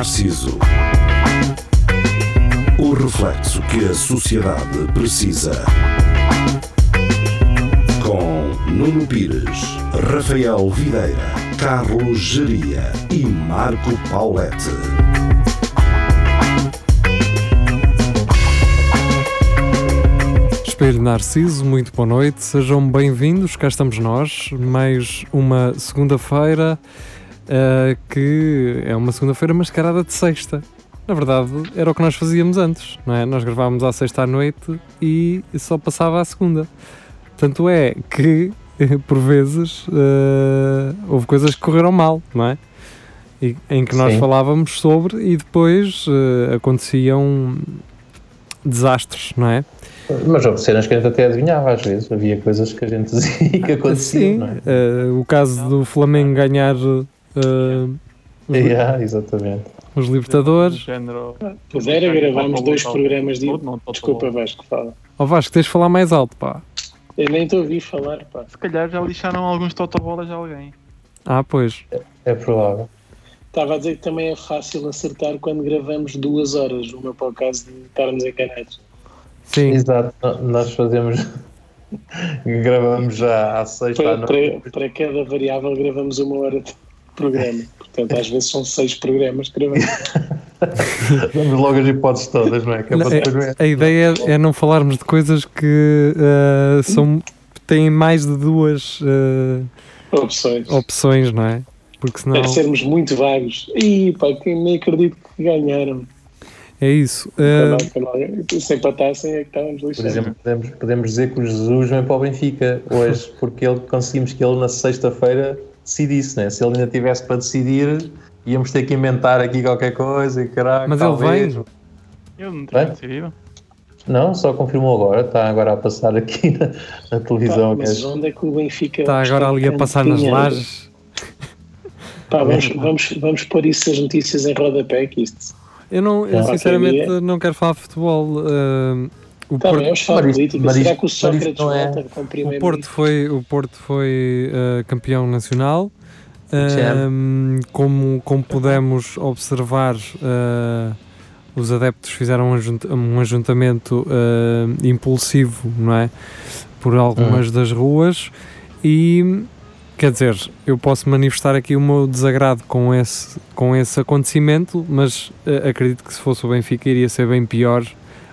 Narciso. O reflexo que a sociedade precisa. Com Nuno Pires, Rafael Videira, Carlos Geria e Marco Paulette. Espelho Narciso, muito boa noite, sejam bem-vindos, cá estamos nós, mais uma segunda-feira uh, que é uma segunda-feira mascarada de sexta. Na verdade, era o que nós fazíamos antes, não é? Nós gravávamos à sexta à noite e só passava à segunda. Tanto é que, por vezes, uh, houve coisas que correram mal, não é? E, em que nós Sim. falávamos sobre e depois uh, aconteciam desastres, não é? Mas houve cenas que a gente até adivinhava às vezes, havia coisas que a gente dizia que aconteciam. Sim, é? uh, o caso do Flamengo ganhar uh, yeah, exatamente. os Libertadores. Pois era, gravámos dois programas de. Desculpa, Vasco, fala. Ó oh, Vasco, tens de falar mais alto, pá. Eu nem te ouvi falar, pá. Se calhar já lixaram alguns totobolas a alguém. Ah, pois. É, é provável. Estava a dizer que também é fácil acertar quando gravamos duas horas, uma para o caso de estarmos encanados. Sim. Exato, nós fazemos. gravamos já à sexta para, à noite. Para, para, cada variável gravamos uma hora de programa. Portanto, às vezes são seis programas que gravamos. Damos logo as hipóteses todas, não é? Que é não, é, a ideia é, é, não falarmos de coisas que uh, são, têm mais de duas uh, opções. opções, não é? Porque senão... É sermos muito vagos. Ih, pá, nem acredito que ganharam. É isso. Uh... Se empatassem é que estávamos lixados. Por exemplo, podemos, podemos dizer que o Jesus vem para o Benfica hoje, porque ele, conseguimos que ele na sexta-feira decidisse, né? Se ele ainda tivesse para decidir, íamos ter que inventar aqui qualquer coisa e caraca. Mas talvez. ele vem. Ele não tinha decidido. Não, só confirmou agora, está agora a passar aqui na, na televisão. Pá, mas onde é que o Benfica está agora ali a passar nas lajes? Pá, vamos, vamos, vamos pôr isso as notícias em rodapé, que isto eu, não, eu sinceramente não quero falar de futebol. Uh, o tá Porto, falar política. Será que o Sócrates é... volta com o Porto foi O Porto foi uh, campeão nacional. Uh, como, como pudemos observar, uh, os adeptos fizeram um, ajunt um ajuntamento uh, impulsivo, não é? Por algumas hum. das ruas e Quer dizer, eu posso manifestar aqui o meu desagrado com esse, com esse acontecimento, mas uh, acredito que se fosse o Benfica iria ser bem pior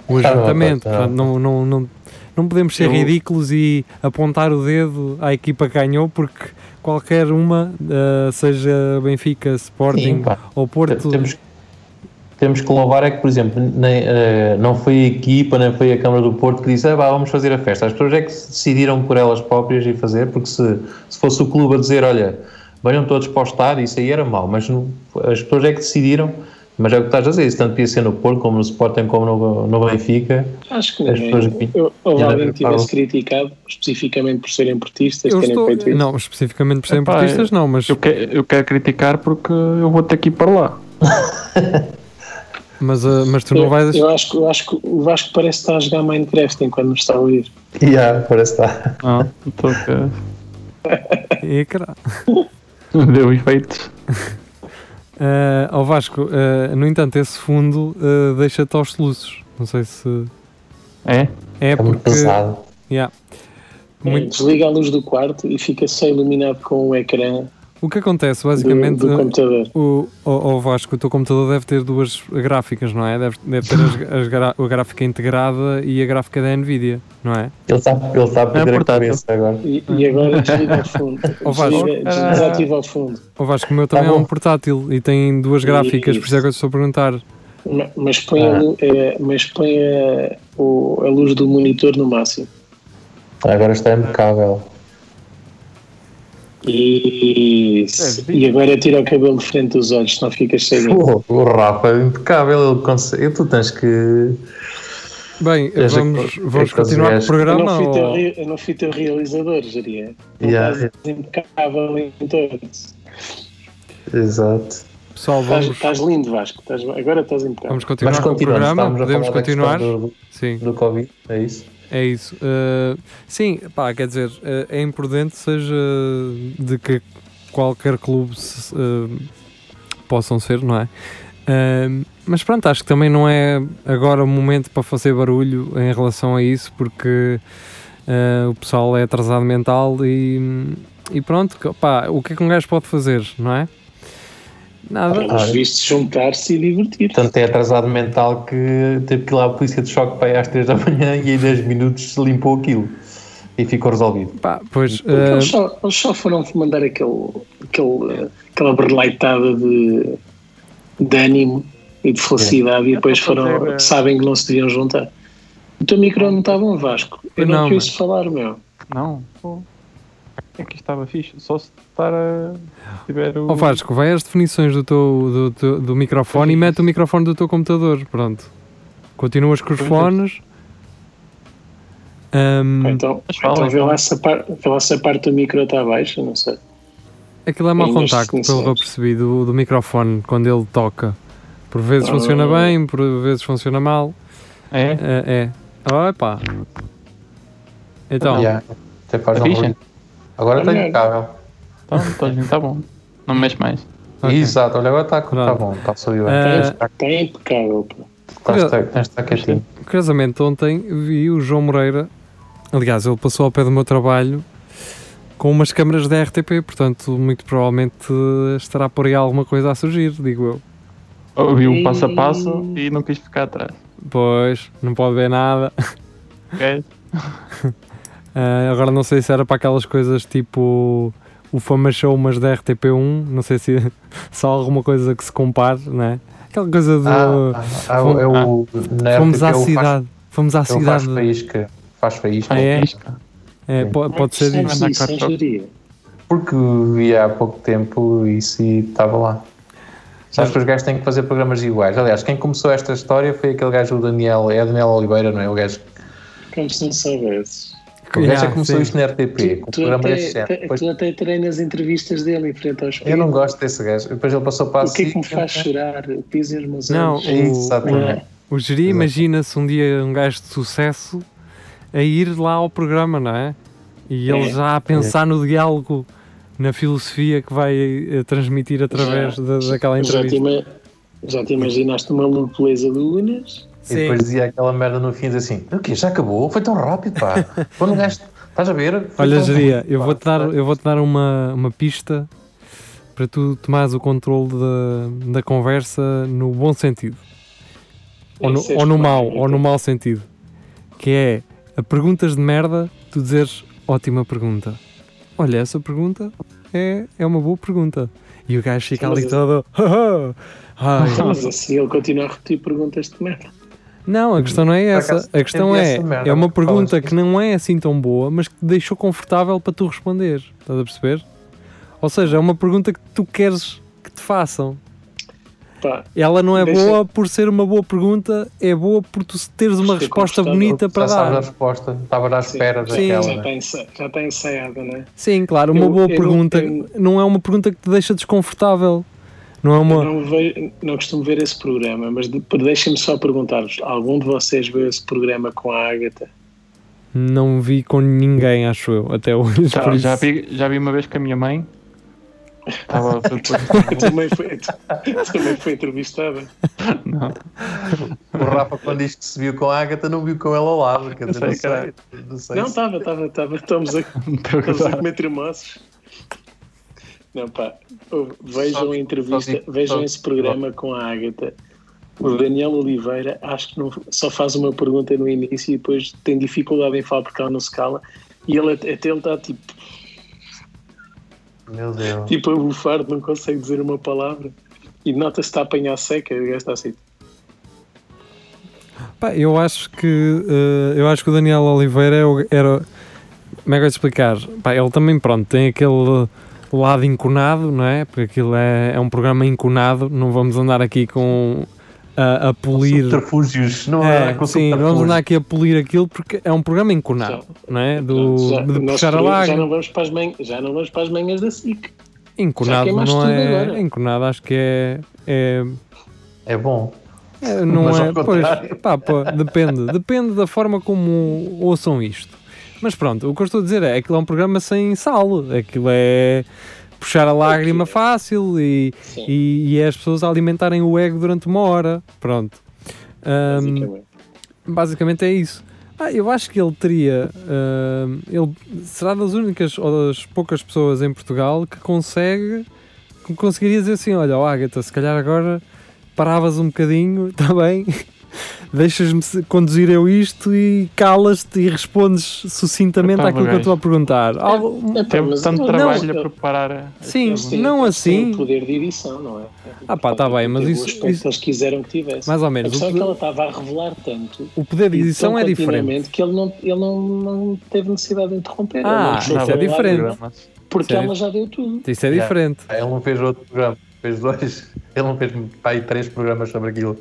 tá ajuntamento. Tá Portanto, não, não, não, não podemos ser eu... ridículos e apontar o dedo à equipa que ganhou, porque qualquer uma, uh, seja Benfica, Sporting Sim, ou Porto. Temos, temos que louvar é que, por exemplo, nem, uh, não foi a equipa, nem foi a Câmara do Porto que disse, ah, vamos fazer a festa. As pessoas é que decidiram por elas próprias e fazer, porque se, se fosse o clube a dizer, olha, venham todos para o estádio, isso aí era mau, mas não, as pessoas é que decidiram, mas é o que estás a dizer, isso tanto podia ser no Porto, como no Sporting, como no, no Benfica. Acho que ninguém, pessoas, eu, ou alguém tivesse criticado, especificamente por serem portistas, eu terem estou, feito isso. Não, especificamente por serem Epá, portistas não, mas... Eu quero, eu quero criticar porque eu vou ter que ir para lá. Mas, uh, mas tu não eu, vais. Eu acho, eu acho que o Vasco parece estar a jogar Minecraft enquanto nos está a ouvir. Yeah, parece estar. Ah, estou a. E cara. Deu efeitos. Uh, ao Vasco, uh, no entanto, esse fundo uh, deixa-te aos soluços. Não sei se. É? É, é porque. pesado. Yeah. É, muito... Desliga a luz do quarto e fica só iluminado com o ecrã o que acontece, basicamente, do, do computador. O, o, o, Vasco, o teu computador deve ter duas gráficas, não é? Deve, deve ter as, as, a gráfica integrada e a gráfica da Nvidia, não é? Ele está ele está a perder é a cabeça agora. E, e agora desliga ao fundo. O Vasco, desliga, desativa ao fundo. O Vasco, o meu também tá é um portátil e tem duas gráficas, e, por isso é que eu estou a perguntar. Mas põe, ah. a, é, mas põe a, a luz do monitor no máximo. Agora está impecável. E, é, e agora tira o cabelo de frente dos olhos, senão ficas ceguinho. O, o Rafa é impecável, ele consegue. Tu tens que. Bem, vamos, vamos continuar com o programa. Eu não fui, ou... teu, eu não fui teu realizador, Jaria. Yeah. Estás impecável em todos. Exato. Pessoal, vamos... estás, estás lindo, Vasco. Estás, agora estás impecável. Vamos continuar com o programa. Podemos continuar. Do, Sim. do Covid, é isso? É isso. Uh, sim, pá, quer dizer, uh, é imprudente seja de que qualquer clube se, uh, possam ser, não é? Ahm, mas pronto, acho que também não é agora o momento para fazer barulho em relação a isso, porque o pessoal é atrasado mental e, e pronto, pá, o que é que um gajo pode fazer, não é? Nada. Pelos vistos, juntar-se e divertir. Tanto é atrasado mental que teve que ir lá a polícia de choque para ir às 3 da manhã e em 10 minutos se limpou aquilo e ficou resolvido. Pá, pois, ah, eles, só, eles só foram mandar aquele, aquele, eh, aquela berleitada de, de ânimo e de felicidade e depois para foram, fazer, eh, sabem que não se deviam juntar. O teu micro não está bom, Vasco. Eu não, Não, quis falar, meu. Não, pô. É que estava fixe. Só se estar a. tiver o. Ó Vasco, vai às definições do, teu, do, teu- do microfone e mete o microfone do teu computador. Pronto. Continuas com os Pois é. fones. Ahm, Então, então vê, lá se a par, vê lá se a parte do micro está baixa, não sei. aquilo é mau contacto, pelo que eu percebi, do, do microfone quando ele toca. Por vezes Ah. funciona bem, por vezes funciona mal. É? É. é. Opa. Então, Yeah, até faz É um. Agora está Olha. impecável. Então, está tá bom. Não me mexe mais. ok. Exato, olha, agora está tá Pronto. bom, está a subir bem. Ah, Tens de estar- Está impecável. pô. curiosamente, ontem vi o João Moreira. Aliás, ele passou ao pé do meu trabalho com umas câmaras da RTP, portanto, muito provavelmente estará por aí alguma coisa a surgir, digo eu. Ouvi o passo a passo e não quis ficar atrás. Pois, não pode ver nada. Ok? Ah, agora não sei se era para aquelas coisas tipo o Fama Show, mas da RTP1, não sei se, há alguma coisa que se compare, não é? Aquela coisa do. Ah, ah, ah, Fomos- é o, na fomos RTP à é cidade. Fomos à Faz, é o faz cidade. faísca. Faz faísca. Ah, é? É, po- pode ser isso. Porque vi há pouco tempo isso e estava lá. Sabes que os gajos têm que fazer programas iguais. Aliás, quem começou esta história foi aquele gajo, o Daniel, é Daniel Oliveira, não é? O gajo, se não soubesses. O gajo é Yeah, que começou sim. isto na RTP, com o Tu programa até, te- Depois, tu até treinas entrevistas dele em frente aos eu não gosto desse gajo. Depois ele passou para a O que é que me faz chorar? Pisem os meus Não, olhos. o- Exatamente. O Geri imagina-se um dia um gajo de sucesso a ir lá ao programa, não é? E ele É. já a pensar no diálogo, na filosofia que vai eh, transmitir através Já- da, daquela Já te, entrevista. ima- já te imaginaste uma lupuleza de Unas? E depois dizia aquela merda no fim, assim: o quê? Já acabou? Foi tão rápido, pá. Quando o gajo. Estás a ver? Foi Olha, rápido, eu vou-te dar, eu vou-te dar uma, uma pista para tu tomares o controle da, da conversa no bom sentido. Ou no, é ou no mau, então. ou no mau sentido. Que é a perguntas de merda, tu dizeres ótima pergunta. Olha, essa pergunta é, é uma boa pergunta. E o gajo fica ali todo. Ai. Mas assim ele continua a repetir perguntas de merda. Não, a questão não é essa. acaso, A questão é, é uma pergunta que não é assim tão boa, mas que te deixou confortável para tu responder. Estás a perceber? Ou seja, é uma pergunta que tu queres que te façam. Pá, Ela não é Deixa- boa por ser uma boa pergunta, é boa por tu teres uma resposta bonita para Já sabes a dar. resposta. Estava à espera Sim. daquela. já né? está já está ensaiada, não é? Sim, claro, uma Eu- boa eu- pergunta eu- não é uma pergunta que te deixa desconfortável. Não é uma. Não, vejo, não costumo ver esse programa, mas de- deixem-me só perguntar-vos: algum de vocês viu esse programa com a Ágata? Não vi com ninguém, acho eu, até hoje. por Já, vi, já vi uma vez com a minha mãe. Estava também foi, também foi entrevistada. Não. O Rafa, quando diz que se viu com a Agatha, não viu com ela ao lado. Quer dizer, sei, não sei. Não estava, estava, estava. Estamos a, estamos a comer tremoços. Não, pá, vejam a entrevista, vejam esse programa com a Ágata. O Daniel Oliveira, acho que não, só faz uma pergunta no início e depois tem dificuldade em falar porque ela não se cala. E ele até ele está tipo, Meu Deus. tipo a bufar, não consegue dizer uma palavra. E nota-se que está a apanhar seca. E o gajo está assim. Pá, eu acho que eh, eu acho que o Daniel Oliveira é era como é que eu te explicar? Pá, ele também pronto, tem aquele lado enconado, não é? Porque aquilo é, é um programa enconado, não vamos andar aqui com a, a polir. Subterfúgios. Não É, é, com sim, não vamos andar aqui a polir aquilo porque é um programa enconado, não é? Do, já, de puxar a já laga. não vamos para as manhãs, já não vamos para as manhãs da SIC. Enconado queimaste não tudo é. agora. Enconado acho que é. é É bom. É, não Mas é, pois, pá, pá, depende, depende da forma como ouçam isto. Mas pronto, o que eu estou a dizer é que aquilo é um programa sem sal, aquilo é puxar a lágrima fácil e, e, e é as pessoas alimentarem o ego durante uma hora. Pronto. Ahm, basicamente. é isso. Ah, eu acho que ele teria. ahm, ele será das únicas ou das poucas pessoas em Portugal que consegue. que conseguiria dizer assim: olha, ó Agatha, se calhar agora paravas um bocadinho, está bem? Deixas-me conduzir eu isto e calas-te e respondes sucintamente Epá, àquilo que eu estou a perguntar. Algo- É, pá, Teve mas tanto não, trabalho não, a preparar. a- Sim, aquilo. Sim, não eles têm assim. o poder de edição, não é? Ah pá, tá bem, mas isso- O aspecto isso- que eles quiseram que tivesse. mais ou A menos. questão O, é que ela estava a revelar tanto o poder de edição é diferente. que ele não, ele não, não teve necessidade de interromper. Ah, não isso é diferente. Porque ela já deu tudo. Isso é diferente. Ele não fez outro programa, fez dois. Ele não fez pá, aí três programas sobre aquilo.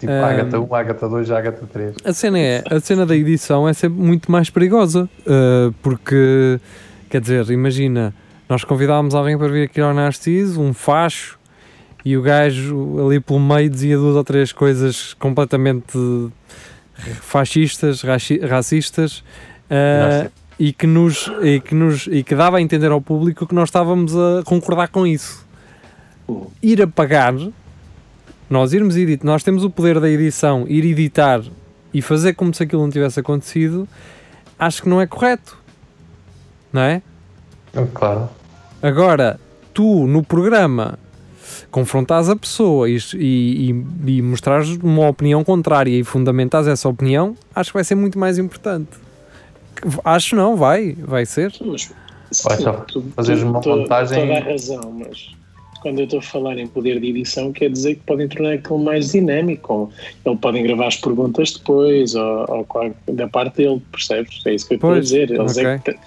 Tipo Um, Ágata 1, Ágata 2, Ágata 3. A cena é, a cena da edição é sempre muito mais perigosa, uh, porque, quer dizer, imagina, nós convidávamos alguém para vir aqui ao Narciso, um facho, e o gajo ali pelo meio dizia duas ou três coisas completamente fascistas, raci- racistas, uh, e que nos e que nos e que dava a entender ao público que nós estávamos a concordar com isso. Ir apagar, nós irmos editar, nós temos o poder da edição, ir editar e fazer como se aquilo não tivesse acontecido, acho que não é correto. Não é? Claro. Agora, tu no programa confrontares a pessoa e, e, e, mostrares uma opinião contrária e fundamentares essa opinião, acho que vai ser muito mais importante. Acho não, vai, vai ser. Mas, Vai só fazeres tu- uma tu- montagem- Toda a razão, mas quando eu estou a falar em poder de edição, quer dizer que podem tornar aquilo mais dinâmico. ou Ele podem gravar as perguntas depois, ou, ou da parte dele, percebes? É isso que eu estou a dizer. Eles é ok. que te-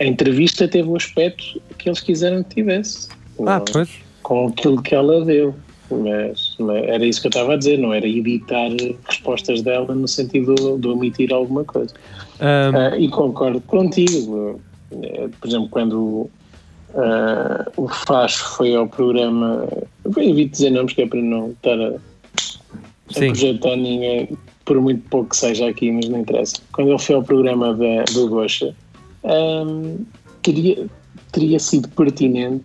a entrevista teve o aspecto que eles quiseram que tivesse. Ah, Não- pois. com aquilo que ela deu. Mas, mas era isso que eu estava a dizer, não era editar respostas dela no sentido de, omitir alguma coisa. Ahm, Ah, e concordo contigo. Eh, Por exemplo, quando ah, o Facho foi ao programa, eu evito dizer nomes que é para não estar a, a projetar ninguém, por muito pouco que seja aqui, mas não interessa. Quando ele foi ao programa da, do Gocha, ahm, teria, teria sido pertinente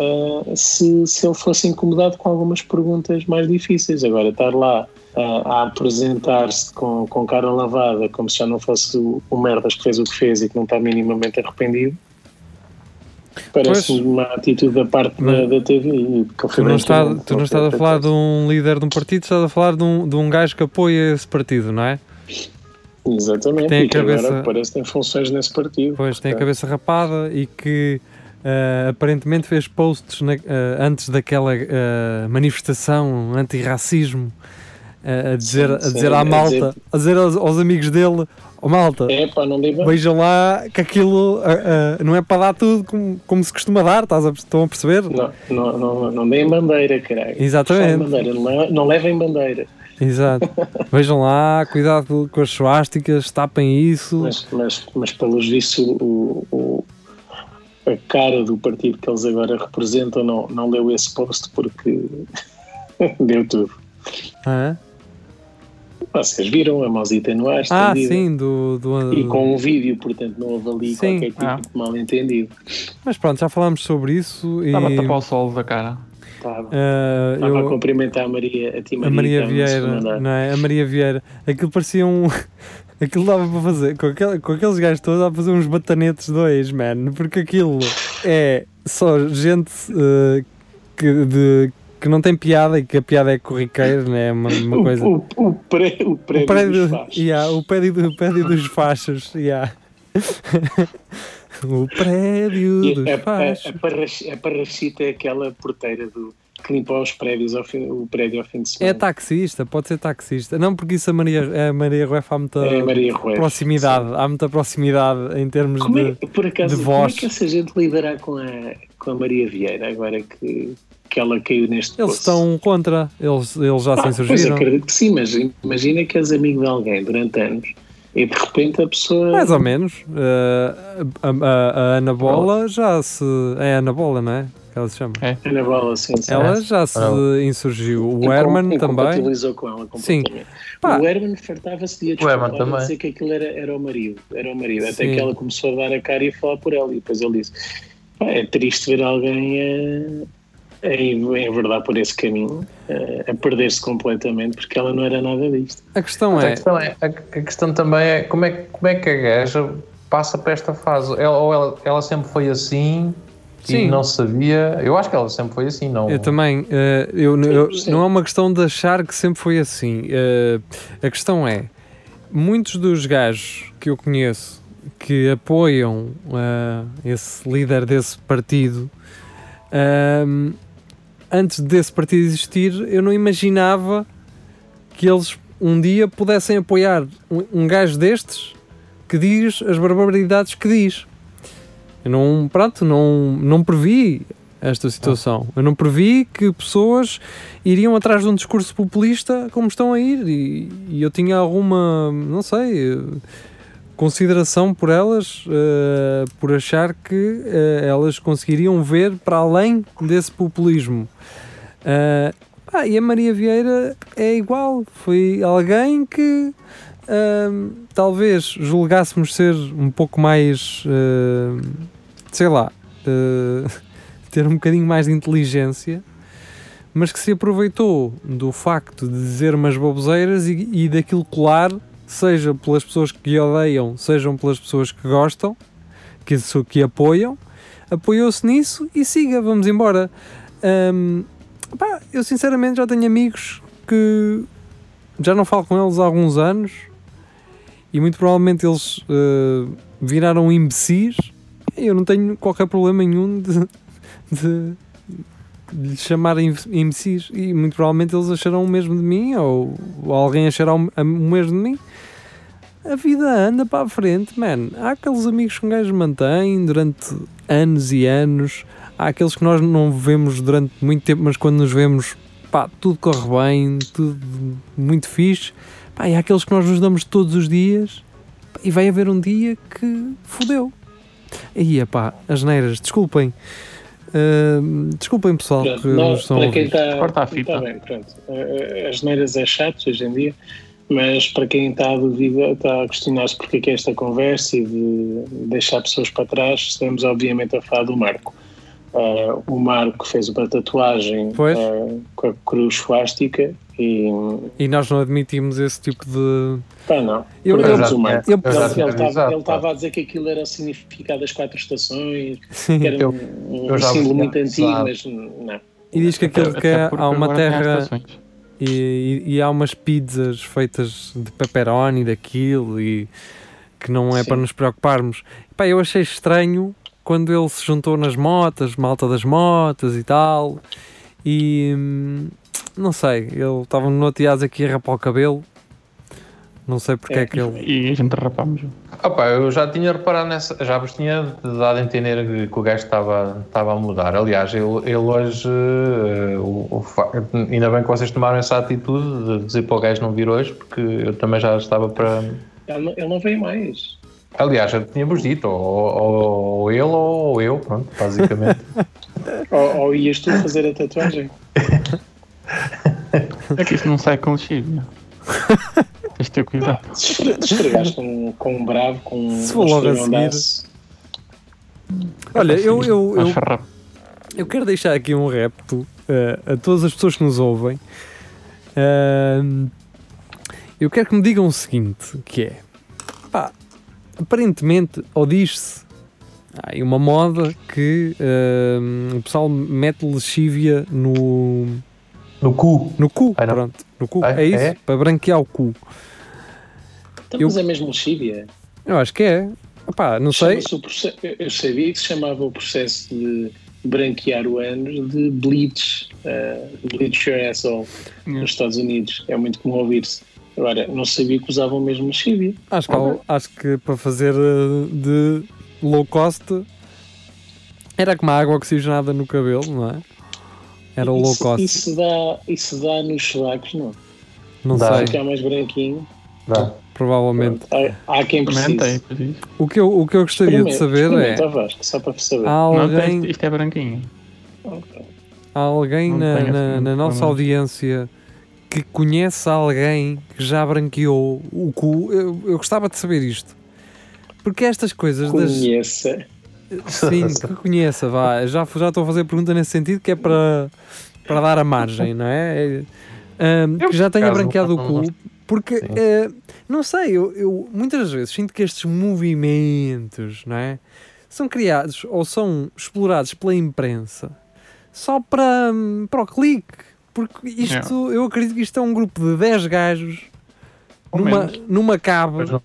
ah, se, se ele fosse incomodado com algumas perguntas mais difíceis. Agora, estar lá ah, a apresentar-se com, com cara lavada, como se já não fosse o, o merdas que fez o que fez e que não está minimamente arrependido. Parece-me Pois. uma atitude da parte da, da TV. que tu não, está, não- tu não estás a falar de um líder de um partido, estás a falar de um, de um gajo que apoia esse partido, não é? Exatamente, tem a que cabeça- agora parece que tem funções nesse partido. Pois, tem a Portanto, cabeça rapada e que ah, aparentemente fez posts na- ah, antes daquela ah, manifestação anti-racismo a dizer, a Sim, dizer sim, à a malta, dizer- a dizer aos, aos amigos dele, ó malta, É pá, não vejam lá que aquilo ah, ah, não é para dar tudo como, como se costuma dar, estás a, estão a perceber? Não, não, não, não deem bandeira, caralho. Exatamente. Bandeira, não, não levem bandeira. Exato. Vejam lá, cuidado com as suásticas, tapem isso. Mas, mas, mas pelos vistos, o, o- a cara do partido que eles agora representam não, não leu esse post porque deu tudo. Hã? Vocês viram a mãozita no ar, Ah, sim, do, do, E com um vídeo, portanto, não houve ali Sim. qualquer tipo Ah. de mal entendido. Mas pronto, já falámos sobre isso e Estava a tapar o sol da cara. Estava, ah, estava a eu, cumprimentar a Maria, a ti a Maria no segundo Vieira, não é? A Maria Vieira, aquilo parecia um. Aquilo dava para fazer, com, aquele, com aqueles gajos todos, dava para fazer uns batanetes dois, man, porque aquilo é só gente eh, que, de, que não tem piada e que a piada é corriqueira, né? Uma, uma O, coisa. o, o, pré, o prédio, O prédio, dos fachos. yeah, o prédio, o prédio dos fachos. Yeah. o prédio E dos a, a, fachos. a, a parrachita é aquela porteira do, que limpa os prédios ao fim, o prédio ao fim de É semana. taxista, pode ser taxista. Não, porque isso a Maria, a Maria Rueff há muita É Rueff, proximidade. Há muita proximidade em termos Como é, de. por acaso, de como é voz. que essa gente lidará com a, com a Maria Vieira agora que, que ela caiu neste Eles poço? estão contra, eles, eles já Ah, se pois insurgiram. acredito que sim, mas imagina que és amigo de alguém durante anos e de repente a pessoa. Mais ou menos. Eh, a, a- a Ana Bola já se. É a Ana Bola, não é? que ela se chama. Ana Bola, sim. sim. Ela já se Ah. insurgiu. O Incom- Herman também. com ela completamente. Pá. O Herman fartava-se de a O Herman desculpar também. dizer que aquilo era, era o marido. Era o marido. Até Sim. que ela começou a dar a cara e a falar por ela. E depois ele disse: "Pá, é triste ver alguém a, a enverdar por esse caminho, a, a perder-se completamente, porque ela não era nada disto. A questão a, é. questão é, a, a questão também é como, é como é que a gaja passa para esta fase? Ela, ou ela, ela sempre foi assim Sim. e não sabia? Eu acho que ela sempre foi assim, não? Eu também, eh, eu, eu- não é uma questão de achar que sempre foi assim. Eh, a questão é, muitos dos gajos que eu conheço que apoiam eh, esse líder desse partido, antes desse partido existir, eu não imaginava que eles um dia pudessem apoiar um, um gajo destes que diz as barbaridades que diz. Eu não, pronto, não, não previ esta situação. Eu não previ que pessoas iriam atrás de um discurso populista como estão a ir e, e eu tinha alguma, não sei, consideração por elas, eh, por achar que eh, elas conseguiriam ver para além desse populismo. Eh, ah, e a Maria Vieira é igual, foi alguém que ahm, talvez julgássemos ser um pouco mais, sei lá, ter um bocadinho mais de inteligência, mas que se aproveitou do facto de dizer umas baboseiras e, e daquilo colar, seja pelas pessoas que odeiam, sejam pelas pessoas que gostam, que, que apoiam, apoiou-se nisso e siga, vamos embora. Ahm, pá, eu sinceramente já tenho amigos que já não falo com eles há alguns anos e muito provavelmente eles eh, viraram imbecis. Eu não tenho qualquer problema nenhum de, de, de lhes chamar im- imbecis e muito provavelmente eles acharão o mesmo de mim ou, ou alguém achará o, o mesmo de mim. A vida anda para a frente, man. Há aqueles amigos que um gajo mantém durante anos e anos. Há aqueles que nós não vemos durante muito tempo, mas quando nos vemos, pá, tudo corre bem, tudo muito fixe. Pá, e há aqueles que nós nos damos todos os dias pá, e vai haver um dia que fodeu. Aí, pá, as neiras, desculpem. Desculpem, pessoal, Pronto, que nos estão para quem está. Corta a fita. Está bem, pronto. Eh, As neiras é chato hoje em dia, mas para quem está a dúvida, está a questionar-se porque é que é esta conversa e de deixar pessoas para trás, estamos obviamente a falar do Marco. Eh, o Marco fez uma tatuagem eh, com a cruz suástica e. E nós não admitimos esse tipo de. Pá, não. Eu- eu já o Marco. eu- eu já Ele estava a dizer que aquilo era o significado das quatro estações, Sim. que era Eu- um, eu um símbolo muito antigo, avisado. mas não. E diz que aquilo que é, há uma terra e, e- e há umas pizzas feitas de pepperoni daquilo e que não é Sim. para nos preocuparmos. Pá, eu achei estranho quando ele se juntou nas motas, malta das motas e tal, e hum, não sei, ele estava no Notiás aqui a rapar o cabelo. Não sei porque é, É. que ele. E a gente rapamos. Opa, eu já tinha reparado nessa, já vos tinha dado a entender que, que o gajo estava, estava a mudar. Aliás, ele, ele hoje, eh, o, o ainda bem que vocês tomaram essa atitude de dizer para o gajo não vir hoje, porque eu também já estava para. Ele não, ele não veio mais. Aliás, já tínhamos dito, ou, ou, ou ele ou eu, pronto, basicamente. Ou, ou ias tu fazer a tatuagem? É que isso não sai com lexívia. Tens de ter cuidado. Se esfregaste com, com um bravo, com um Se for logo a esfregandaço. Olha, eu, eu, eu, eu quero deixar aqui um repto eh, a todas as pessoas que nos ouvem. Ahm, eu quero que me digam o seguinte, que é, pá, aparentemente, ou diz-se, há aí uma moda que ahm, o pessoal mete lexívia no, No cu. no cu, não. pronto, no cu, Ah, é isso, é? para branquear o cu. Então, Eu- Mas é mesmo lexívia. Eu acho que é, não sei, eu- Eu sabia que se chamava o processo de branquear o ânus de bleach, uh, bleach your asshole, nos Estados Unidos. É muito comum ouvir-se. Agora, não sabia que usavam mesmo lexívia. acho que, há- acho que para fazer eh, de low cost era como a água oxigenada no cabelo, não é? Era o low cost, Isso dá, isso dá nos sovacos, não? não Dá. sei, Ficar mais branquinho. Dá. provavelmente. Há, há quem precise. Isso. O que eu, o que eu gostaria de saber é, Vasco, só para saber. há Não, alguém... isto, isto é branquinho. Há alguém Não na, na- na nossa audiência que conhece alguém que já branqueou o cu? Eu, eu gostava de saber isto. Porque estas coisas das. Conheça. Sim, que conheça, vá. Já, já estou a fazer pergunta nesse sentido que é para, para dar a margem, não é? É, Eu, que já tenha branqueado o cu, porque eh, não sei, eu, eu muitas vezes sinto que estes movimentos, não é? São criados ou são explorados pela imprensa só para, hum, para o clique. Porque isto, eu acredito que isto é um grupo de 10 gajos Ou numa, menos. numa cave. Mas não-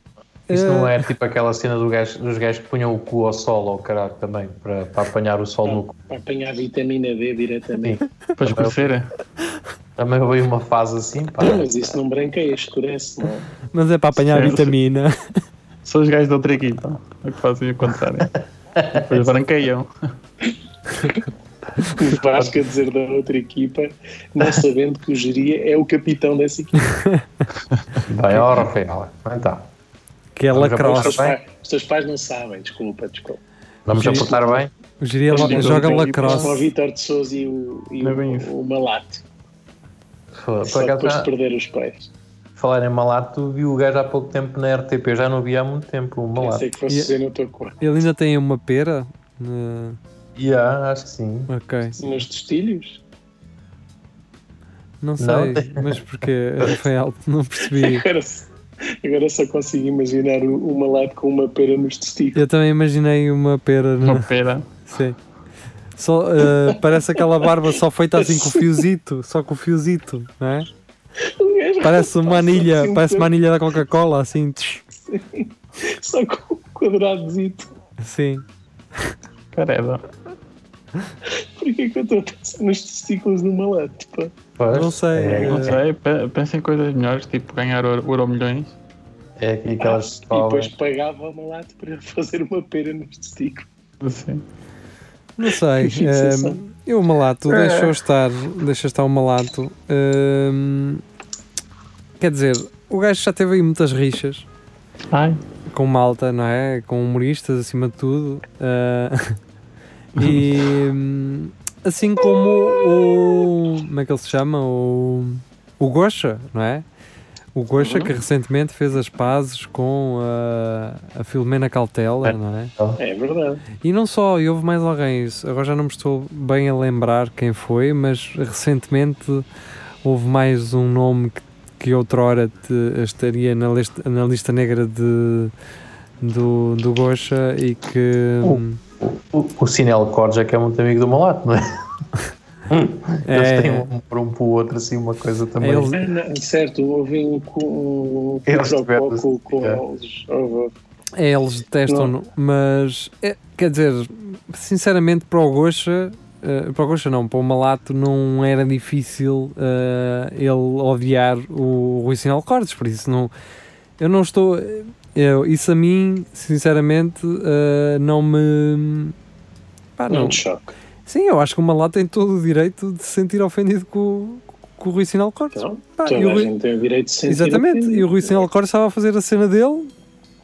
Isso não eh, é tipo aquela cena do gajo, dos gajos que punham o cu ao sol ou caralho também, para, para apanhar o sol no cu. Para apanhar vitamina D diretamente. Para escurecer. Também houve uma fase assim, pá. Mas isso não branqueia, escurece, não é? Mas é para apanhar Certo. vitamina. São os gajos da outra equipa é que fazem o contrário. Depois branqueiam. O Vasco a dizer da outra equipa, não sabendo que o Geria é o capitão dessa equipa. Vai, ó Rafael, então. Que é Os lacrosse. teus, bem? pais, os teus pais não sabem, desculpa, desculpa. Vamos Sim. aportar bem? O não, joga Com o lacrosse. Vitor de Souza e o, e é bem o, o Malato. Só depois de perder os pais. falar em Malato, vi o gajo há pouco tempo na RTP, já não vi há muito tempo o Malato. Pensei que fosse E- no teu corpo. Ele ainda tem uma pera? Eh, Yeah, acho que sim. ok. Nos testilhos? Não sei, Não, tem- mas porque, Rafael, não percebi. Agora, agora só consigo imaginar o Malato com uma pera nos testículos. Eu também imaginei uma pera. Uma Na... pera. Sim. Só, eh, parece aquela barba só feita assim com o fiozito, só com o fiozito, não é? Parece uma anilha, assim parece uma anilha da Coca-Cola, assim. tch, Só com o quadradozito. Sim. Caramba. Porquê que eu estou a pensar nos testículos do Malato? Pá? Pois, Não sei, É, Não Eh, sei, pe- pensa em coisas melhores, tipo ganhar euro, euro milhões. é aqui aquelas E depois pagava ao Malato para fazer uma pera nos testículos. Assim. Não sei. Que ehm, eu o malato, deixa estar, deixa estar o malato. Ehm, quer dizer, o gajo já teve aí muitas rixas Ai, com malta, não é? Com humoristas acima de tudo. Ah, e assim como o. Como é que ele se chama? O, o Gosha, não é? O Gosha que recentemente fez as pazes com a, a Filomena Cautela, não é? É verdade. E não só, e houve mais alguém, agora já não me estou bem a lembrar quem foi, mas recentemente houve mais um nome que, que outrora te- estaria na lista, na lista negra de, do, do Gosha e que. Oh. hum, O, o Sinel Corja que é muito amigo do Malato, não é? Eles É. têm um para um para o outro assim uma coisa também. Eles- não, certo, houve um com um Eles quiproquó tiveram- com, é. eles. É, eles detestam-no, mas é, quer dizer, sinceramente para o Gosha, eh, para o Gosha não, para o Malato não era difícil eh, ele odiar o Rui Sinal Cortes, por isso não, eu não estou, eu, isso a mim, sinceramente, eh, não me, pá, Não, choque. sim, eu acho que o Malato tem todo o direito de se sentir ofendido com, com o Rui Sinal Cortes. Então, Pá, toda e a Rui- gente tem o direito de se sentir Exatamente, ofendido. e o Rui Sinal Cortes estava a fazer a cena dele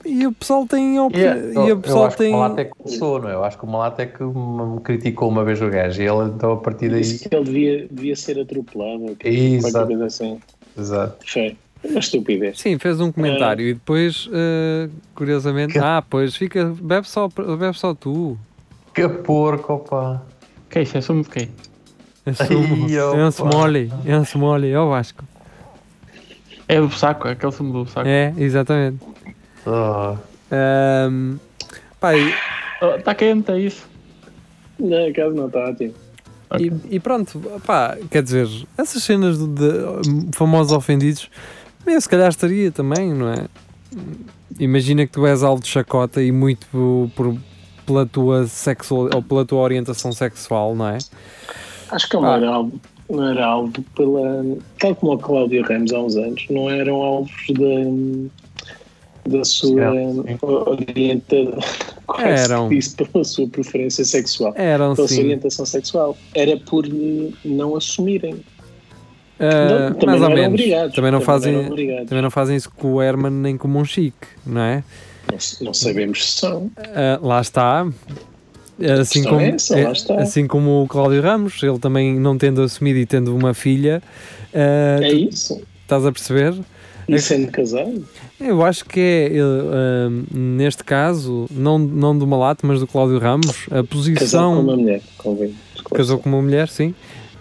e o pessoal tem opini- Yeah, e eu, o eu pessoal acho que tem o Malato é que começou, não é? Eu acho que o Malato é que me criticou uma vez o gajo e ele então a partir daí. Disse que ele devia, devia ser atropelado. que- Exato. Assim. Exato. Foi. Uma estupidez. Sim, fez um comentário e depois, eh, curiosamente, Que- ah, pois fica, bebe só, bebe só tu. Que porco, opa. que é isso? É sumo de quê? É sumo, Ai, é um é um smolly, é o Vasco. É do saco, é aquele sumo do saco. É, exatamente. Oh. Ahm, pá, e, Está tá quente, é isso. Não, caso não está ótimo. Ok. e- e pronto, pá, quer dizer, essas cenas de, de famosos ofendidos, eu se calhar estaria também, não é? Imagina que tu és alvo de chacota e muito por, pela tua sexual ou pela tua orientação sexual, não é? Acho que ele não Ah. era alvo, não era alvo pela. Tal como o Cláudio Ramos há uns anos, não eram alvos da, da sua orientação. Eram. Isso pela sua preferência sexual. Eram Pela sua sim. orientação sexual. Era por eh, não assumirem. Ah, Não, também mais não ou menos. obrigados, também não também fazem, não também não fazem isso com o Herman nem com o Monchique, não é? Não, não sabemos se são. Ah, lá está. Assim questão como, é essa, lá está. assim como o Cláudio Ramos, ele também não tendo assumido e tendo uma filha, eh, É isso. estás a perceber? E sendo casado. Eu acho que é, ah, neste caso, não, não do Malato, mas do Cláudio Ramos, a Casado com posição. uma mulher, convém. Casou com uma mulher, sim,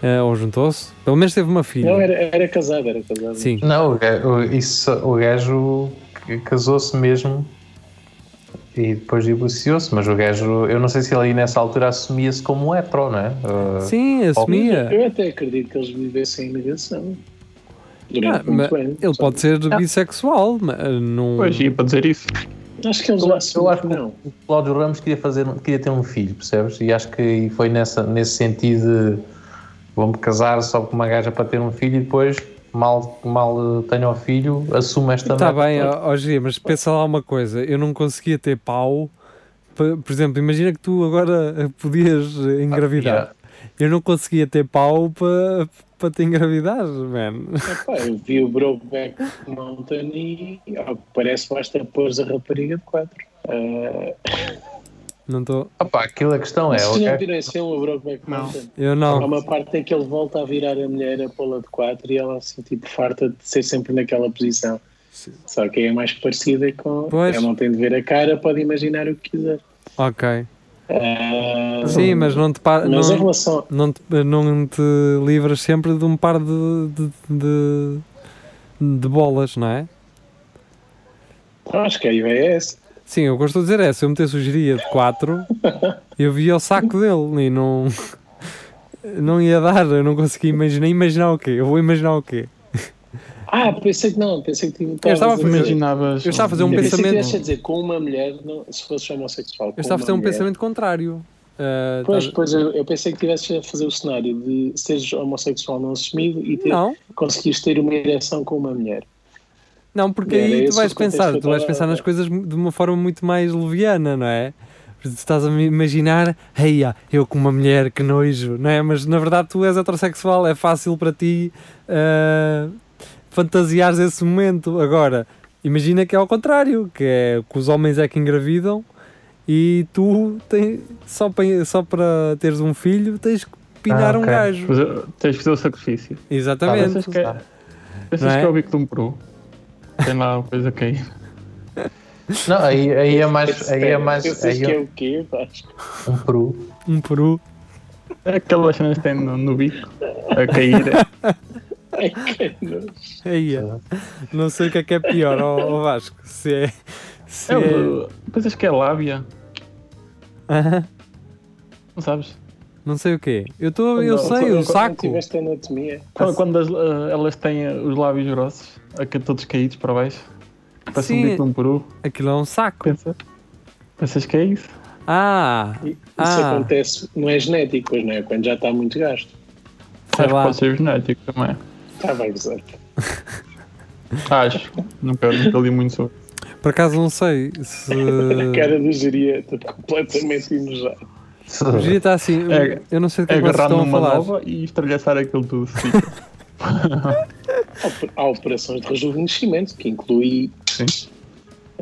ah, ou juntou-se. Pelo menos teve uma filha. Não, era, era casado, era casado. Sim, Não, o isso, o gajo casou-se mesmo e depois divorciou-se, mas o gajo, eu não sei se ele aí nessa altura assumia-se como hetero, não é? Uh, sim, assumia. Eu até acredito que eles vivessem em negação. Ah, mas tempo. Ele pode ser bissexual, mas não. Pois, ia para dizer isso. Acho que eles Eu, eu acho que não. o Cláudio Ramos queria, fazer, queria ter um filho, percebes? E acho que foi nessa, nesse sentido de vou-me casar só com uma gaja para ter um filho e depois, mal, mal eh, tenho o filho, assumo esta Está bem, Gia, mas pensa lá uma coisa: eu não conseguia ter pau. Por exemplo, imagina que tu agora eh, podias eh, engravidar. Yeah. Eu não conseguia ter pau para para te engravidar, man. Epá, eu vi o Brokeback Mountain e ao que parece basta pôr a rapariga de 4. Uh, Não estou. Opa, aquilo a questão é, não gajo- viram esse filme, o Brokeback Não. Mountain, Eu há uma parte em que ele volta a virar a mulher a pô-la de 4 e ela assim, tipo, farta de ser sempre naquela posição. Só que é mais parecida com. Pois. Ela não tem de ver a cara, pode imaginar o que quiser. Ok. Ah, Sim, mas não te, pa- mas não, relação. não, te, não te livras sempre de um par de, de, de, de bolas, não é? Acho que a ideia é essa. Sim, o que eu estou a dizer é: se eu metesse o geria de 4, eu via o saco dele e não. Não ia dar, eu não conseguia imaginar. Imaginar o quê? Eu vou imaginar o quê? Ah, pensei que não, pensei que tinha. Eu estava a fazer- Imaginavas. eu estava a fazer um Eu que pensamento- a dizer com uma mulher, não, se fosse homossexual. Eu estava a fazer um mulher. pensamento contrário. Ah, Pois, estás- pois eu, eu pensei que tivesse a fazer o cenário de seres homossexual não assumido e ter, Não, conseguires ter uma ereção com uma mulher. Não, porque Era aí tu vais pensar, que tu vais pensar nas coisas de uma forma muito mais leviana, não é? Tu estás a me imaginar, heia, eu com uma mulher, que nojo, não é? Mas na verdade tu és heterossexual, é fácil para ti ah, fantasiares esse momento. Agora, imagina que é ao contrário, que é que os homens é que engravidam e tu tens, só, para, só para teres um filho tens que pinar Ah, um ok. gajo. Tens de fazer o sacrifício. Exatamente. Pensas que é, pensas Não é? que é o bico de um peru. Tem lá uma coisa a cair. Não, aí, aí é mais, aí é Espera, mais Pensas aí que é é o quê? Vasco? um peru. Um peru. Aquelas cenas que tem no, no bico a cair. Ai, que nojo. Aí, não sei o que é que é pior, ó, ó Vasco. Se é. Se É, é... pensas que é lábia? Aham, Não sabes? Não sei o quê. Eu, tô, eu Não, sei, quando- o Não saco. tiveste anatomia. Quando, quando as- eh, elas têm os lábios grossos, aqui todos caídos para baixo, parece um bico de um peru. Aquilo é um saco. Pensa, pensas que é isso? Ah, Isso Ah. acontece, não é genético, pois não é? Quando já está muito gasto. sei Acho que lá. pode ser genético também. Está vai gozar. Acho. Nunca, nunca li muito sobre. Por acaso não sei se. A cara do geria está completamente enojado. O Gia está assim. É- eu não sei do que É é que vocês estão a numa falar. nova e estralhaçar aquilo tudo. Sim. Há op- Há operações de rejuvenescimento, que inclui. Sim.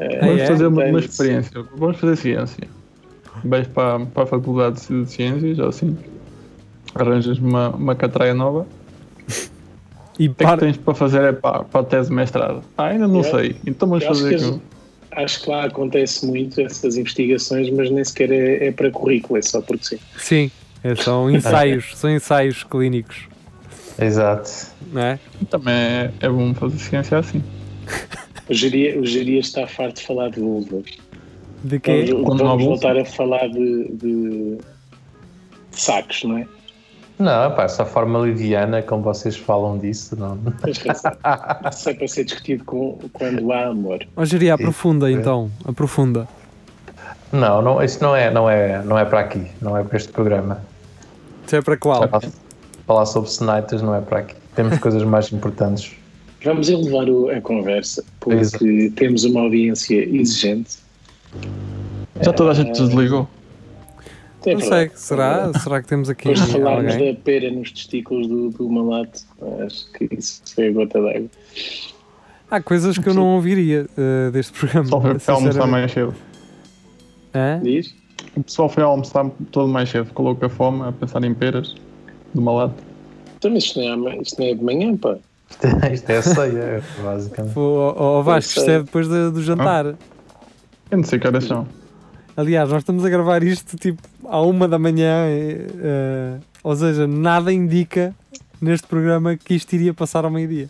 Ah, Vamos é? fazer uma, uma experiência. Vamos fazer ciência. Vais para, para a Faculdade de Ciências, ou assim. Arranjas uma, uma catraia nova. E O que é que para. tens para fazer é para, para a tese de mestrado? Ah, ainda não sei. Então vamos eu fazer que aquilo. Acho que lá acontece muito essas investigações, mas nem sequer é, é para currículo, é só porque sim. Sim, é, são ensaios, são ensaios clínicos, Exato. não é? Também é, é bom fazer ciência assim. O geria, o geria está farto de falar de vulvas. De quê? Vamos, vamos voltar a falar de, de- de sacos, não é? Não, pá, essa forma liviana como vocês falam disso, não. Tens razão. Isso é para ser discutido com, quando há amor. Ó, Jeria, aprofunda então, aprofunda. Não, não, isso não é, não é, não é para aqui, não é para este programa. Isso é para qual? Falar, falar sobre Snitas não é para aqui. Temos coisas mais importantes. Vamos elevar o- a conversa, porque temos uma audiência exigente. Já toda a gente desligou. É Não sei, verdade. será? Será que temos aqui Depois de falarmos alguém? da pera nos testículos do, do malato, acho que isso foi a gota d'água. Há coisas que eu não ouviria eh, deste programa. Só foi para almoçar mais cedo. Hã? Diz? O pessoal foi almoçar todo mais cedo, ficou a fome, a pensar em peras de uma lata. Então, isto não é, isto não é de manhã, pá. Isto é a ceia, basicamente. O, o Vasco, isto é depois de- do jantar. Eu não sei que horas são. Aliás, nós estamos a gravar isto tipo à uma da manhã, eh, ou seja, nada indica neste programa que isto iria passar ao meio-dia.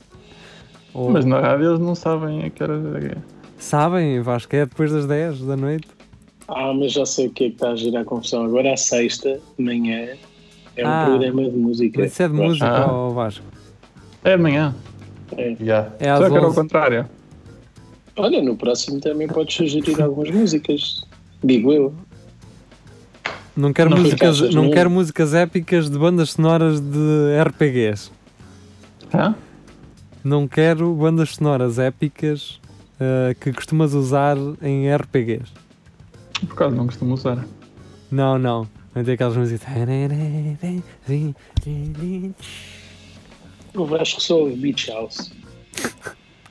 Ou- Mas na rádio eles não sabem a que horas é. Sabem, Vasco, é depois das 10 da noite. Ah, mas já sei o que é que está a girar a confusão. Agora, à sexta, de manhã, é um Ah. programa de música. Isso é de música, Ah. ó, Vasco. É amanhã. Já. É às Só que era ao 11. contrário. Olha, no próximo também podes sugerir algumas músicas. Digo eu. Não quero, Não músicas, não não? quero músicas épicas de bandas sonoras de RPGs. Hã? Não quero bandas sonoras épicas eh, que costumas usar em RPGs. Por causa não costumo usar. Não, não. Vai ter aquelas músicas. Eu acho que sou Beach House.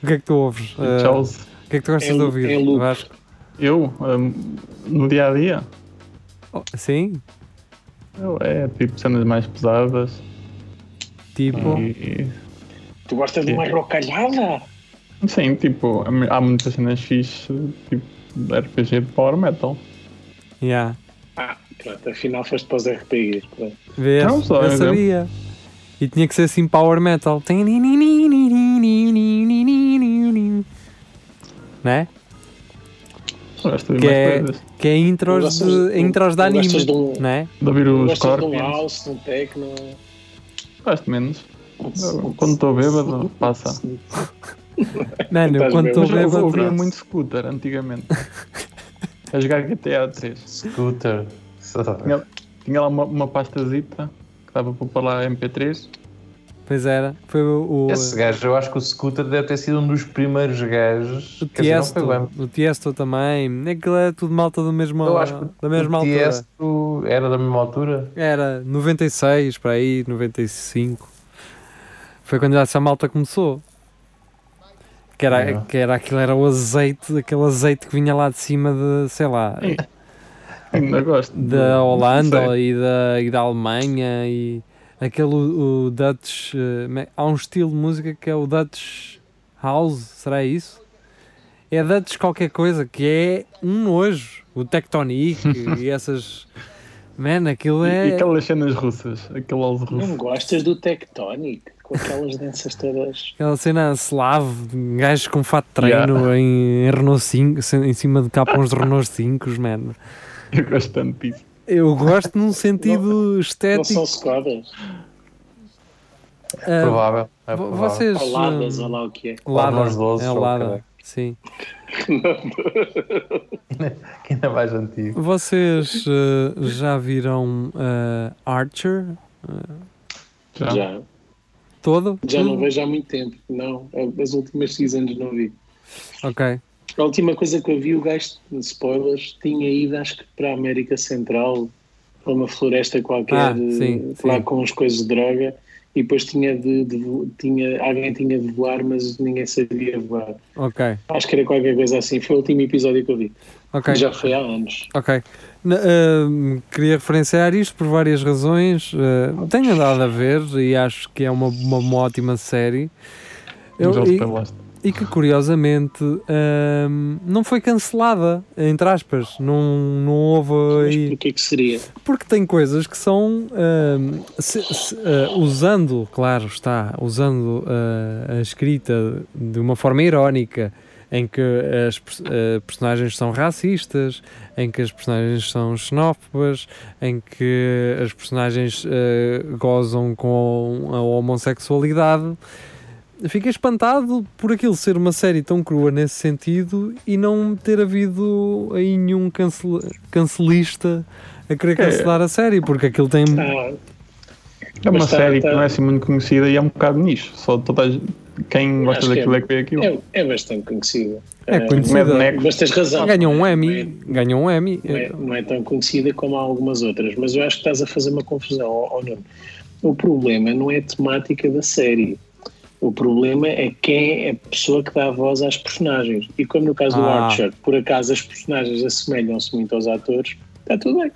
O que é que tu ouves? Eh, Charles, o que é que tu gostas Em- de ouvir? em loop. Vasco? Eu, hum, no dia a dia, Oh, sim? eu, é tipo cenas mais pesadas. Tipo. E, Tu gostas de uma rocalhada? sim, tipo, há muitas cenas fixes, tipo de RPG de Power Metal. Yeah. Ah, pronto, afinal foste para os RPGs. Pronto. Vês? Não, só Eu um exemplo. sabia. E tinha que ser assim power metal. Né? Que é-. Que é intros Gostas de, de- intros de anime. de um- Né? De ouvir os Gostas de um house, de um techno? Gosto menos. Quando estou bêbado, passa. Mano, eu quando estou Mas eu bêbado. ouvia muito scooter antigamente. A jogar GTA 3. Scooter. Tinha, tinha lá uma, uma pastazita que dava para pôr lá MP3. Pois era. Foi o. o Esse gajo, eu acho que o Scooter deve ter sido um dos primeiros gajos. o dizer, Tiesto, bem. o Tiesto também. Aquilo é tudo malta do mesmo, Eu acho que da mesma o altura. Tiesto era da mesma altura. Era 96, para aí, 95. Foi quando essa malta começou. Que era, É. que era aquilo, era o azeite, aquele azeite que vinha lá de cima de, sei lá. Ainda gosto. da Holanda e da, e da Alemanha e aquele o, o Dutch. me- há um estilo de música que é o Dutch House, será isso? É Dutch qualquer coisa, que é um nojo. O Tectonic e essas. Man, aquilo E, é. e aquelas cenas russas, aquele house Não russo. gostas do Tectonic? Com aquelas danças todas. Aquela cena slave, gajos com fato de treino em, em Renault 5, em cima de capões de Renault 5, mano. Eu gosto tanto disso. Eu gosto num sentido Não estético. são Skodas? ah, provável. É provável. vocês. Oladas, ah, olha lá o que é. Lada, Lá nos 12, é Lada, sim. Que ainda é mais antigo. Vocês ah, já viram ah, Archer? Já. Já. Todo? Já não vejo há muito tempo. Não, as últimas seasons não vi. Ok. A última coisa que eu vi, o gajo, spoilers, tinha ido, acho que para a América Central, para uma floresta qualquer, Ah, eh, sim, lá sim. com as coisas de droga, e depois tinha de, de tinha, alguém tinha de voar, mas ninguém sabia voar. Ok. Acho que era qualquer coisa assim. Foi o último episódio que eu vi. Ok. Já foi há anos. Ok. Ah, queria referenciar isto por várias razões. Ah, tenho andado a ver e acho que é uma, uma, uma ótima série. Eu- Já e. e que curiosamente ahm, não foi cancelada, entre aspas. Não, não houve Mas aí. porquê que seria? Porque tem coisas que são. ahm, se- se- ah, usando, claro está, usando ah, a escrita de uma forma irónica, em que as ah, personagens são racistas, em que as personagens são xenófobas, em que as personagens ah, gozam com a homossexualidade. Fiquei espantado por aquilo ser uma série tão crua nesse sentido e não ter havido aí nenhum cancel, cancelista a querer É. cancelar a série, porque aquilo tem. Ah, É uma Mas tá- série tá- que não é assim muito conhecida e é um bocado nicho. Só toda quem gosta Acho daquilo é- é que vê aquilo. é, é bastante conhecida. É conhecida. Mas tens razão. Ganhou um Não é- Emmy. Ganhou um Emmy. não é, não é tão conhecida como há algumas outras, mas eu acho que estás a fazer uma confusão, ó Nuno. O problema não é a temática da série. O problema é quem é a pessoa que dá a voz às personagens. E como no caso do Ah. Archer, por acaso as personagens assemelham-se muito aos atores, está tudo bem.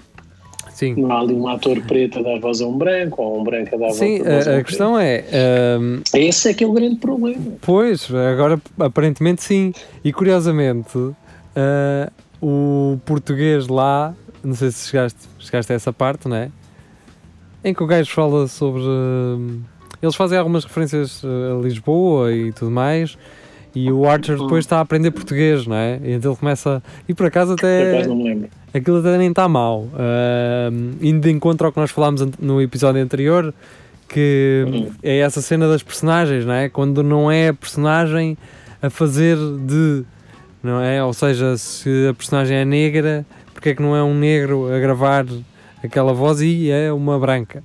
Sim. Não há ali um ator preto a dar voz a um branco ou um branco a dar Sim, voz a um a, a questão é. ahm, Esse é que é o grande problema. Pois, agora aparentemente sim. E curiosamente, ah, o português lá, não sei se chegaste, chegaste a essa parte, não é? Em que o gajo fala sobre. hum, eles fazem algumas referências ah, a Lisboa e tudo mais. E o Archer depois está a aprender português, não é? E então ele começa. E por acaso Por até. acaso não me lembro. aquilo até nem está mal. Ahm, indo de encontro ao que nós falámos no episódio anterior, que Uhum. é essa cena das personagens, não é? Quando não é a personagem a fazer de, não é? Ou seja, se a personagem é negra, porque é que não é um negro a gravar aquela voz e é uma branca?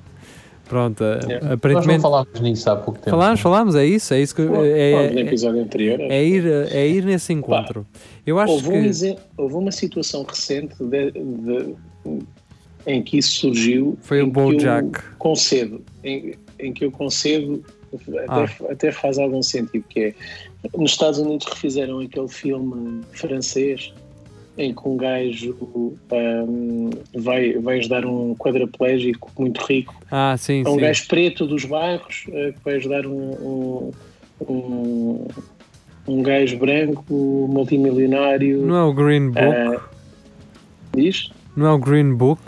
Pronto, Yeah. Nós não aparentemente. falámos nisso há pouco tempo. Falámos, falámos, é isso, é isso que. No É, é, episódio anterior. acho é ir, é ir nesse encontro. Eu acho houve, que. um houve uma situação recente de- de- em que isso surgiu. Foi o Bojack. Concedo, em, em que eu concedo, até, Ah. até faz algum sentido, que é nos Estados Unidos refizeram aquele filme francês em que um gajo ahm, vai, vai ajudar um quadraplégico muito rico Ah, sim, é um sim. gajo preto dos bairros eh, que vai ajudar um, um, um, um gajo branco multimilionário. Não é o Green Book? eh, diz? Não é o Green Book?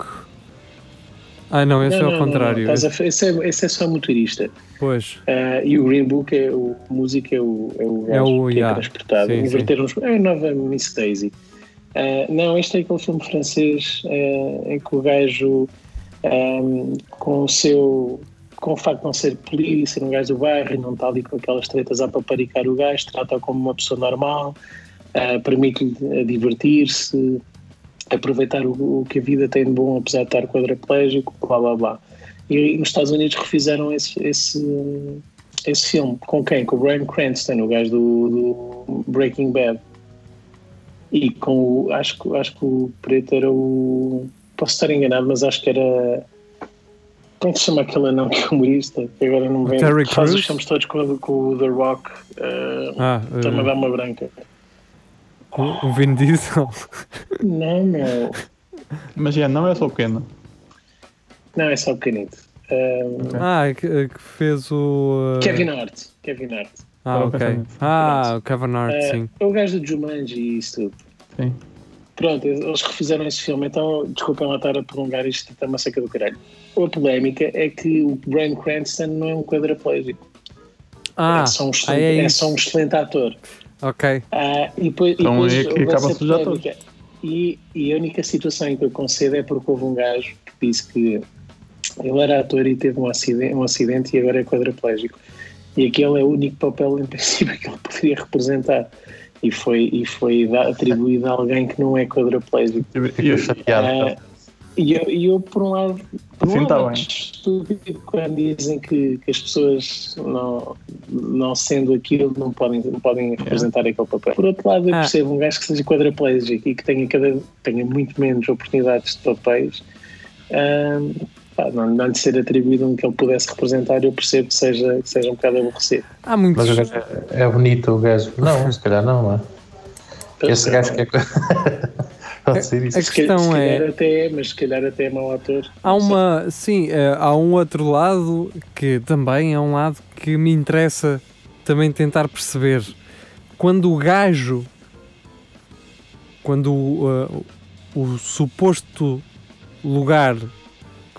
Ah, não, esse Não, é não, o contrário. não, fa- esse, é, esse é só motorista. Pois. Eh, e o Green Book é o música, é o, é o É gajo o- que yeah. é transportado. Sim, sim. Inverteram os. É a nova Miss Daisy. Eh, não, este é aquele filme francês eh, em que o gajo, ehm, com o seu. Com o facto de não ser polícia, ser um gajo do bairro e não está ali com aquelas tretas a paparicar o gajo, trata-o como uma pessoa normal, eh, permite-lhe divertir-se, aproveitar o, o que a vida tem de bom, apesar de estar quadraplégico, blá blá blá. E nos Estados Unidos refizeram esse, esse, esse filme. Com quem? Com o Bryan Cranston, o gajo do, do Breaking Bad. E com o. Acho, que- acho que o preto era o. Posso estar enganado, mas acho que era. Como é que se chama aquele anão que é humorista? Que agora não me vem. Terry que faz Crews? os filmes todos com, o- com o The Rock. Uh, Ah, Está-me a dar uh, uma branca. o o Vin Diesel. Não, não. Mas já não é só pequeno. Não, é só pequenito. Um, Ah, que, que fez o. uh, Kevin Hart. Kevin Hart. Ah, ok. Ah, o Kevin Hart, É, sim. é o gajo do Jumanji e isso tudo. Sim. Pronto, eles refizeram esse filme, então desculpem lá estar a prolongar isto, está uma seca do caralho. A polémica é que o Bryan Cranston não é um quadraplégico. Ah, é, só um ah, excelente, é é só um excelente ator. Ok. Ah, e depois, Então e depois é que atores. polémica. E, e a única situação em que eu concedo é porque houve um gajo que disse que ele era ator e teve um acidente, um acidente e agora é quadraplégico. E aquele é o único papel, em princípio, que ele poderia representar. E foi, e foi atribuído a alguém que não é quadraplégico. E- Fico e- chateado. Ah, e eu, eu, por um lado, por Assim um tá lado estúpido quando dizem que, que as pessoas, não, não sendo aquilo, não podem, não podem representar aquele papel. Por outro lado, eu Ah. percebo um gajo que seja quadraplégico e que tenha, cada, tenha muito menos oportunidades de papéis. ah, pá, não, não lhe ser atribuído um que ele pudesse representar, eu percebo que seja, que seja um bocado aborrecido. Há muitos. Mas o gajo é, é bonito, o gajo. Não, se calhar não, não é? Esse gajo que é. Pode ser isso. A Se calhar- questão se é- calhar até é, mas se calhar até é mau ator. Há uma, sim, eh, há um outro lado que também é um lado que me interessa também tentar perceber. Quando o gajo, quando o, eh, o suposto lugar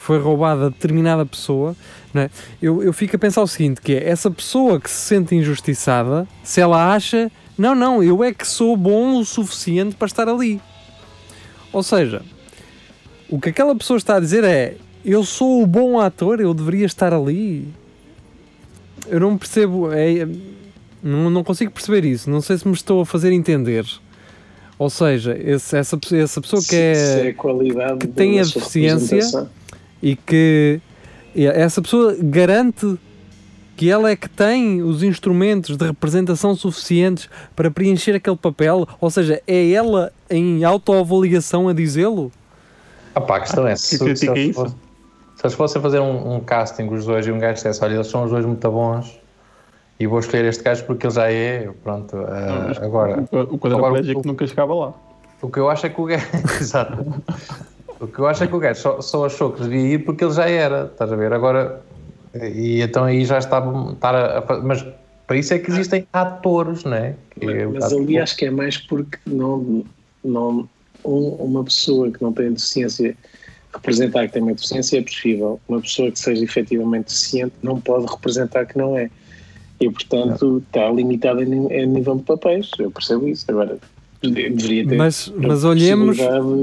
foi roubado a determinada pessoa, não é? eu, eu fico a pensar o seguinte, que é essa pessoa que se sente injustiçada, se ela acha, não, não, eu é que sou bom o suficiente para estar ali. Ou seja, o que aquela pessoa está a dizer é: eu sou o bom ator, eu deveria estar ali. Eu não percebo, é, não, não consigo perceber isso. Não sei se me estou a fazer entender. Ou seja, esse- essa, essa pessoa que é qualidade que tem a deficiência. E que essa pessoa garante que ela é que tem os instrumentos de representação suficientes para preencher aquele papel, ou seja, é ela em autoavaliação a dizê-lo? Ah, pá, a questão é: se, Que se, eles isso? fossem- se eles fossem fazer um, um casting, os dois, e um gajo dissesse: olha, eles são os dois muito bons e vou escolher este gajo porque ele já é. Pronto, ah, mas- agora. O quadriplégico Agora, o- nunca chegava lá. O que eu acho é que o gajo. Exato. O que eu acho é que o gajo só, só achou que devia ir porque ele já era, estás a ver? Agora, e então aí já estava estar a, a, mas para isso é que existem atores, não é? Que mas, é mas ali acho que é mais porque não, não um, uma pessoa que não tem deficiência representar que tem uma deficiência é possível. Uma pessoa que seja efetivamente deficiente não pode representar que não é. E, portanto, não. está limitado em, nível de papéis. Eu percebo isso. Agora, deveria ter. Mas, mas olhemos,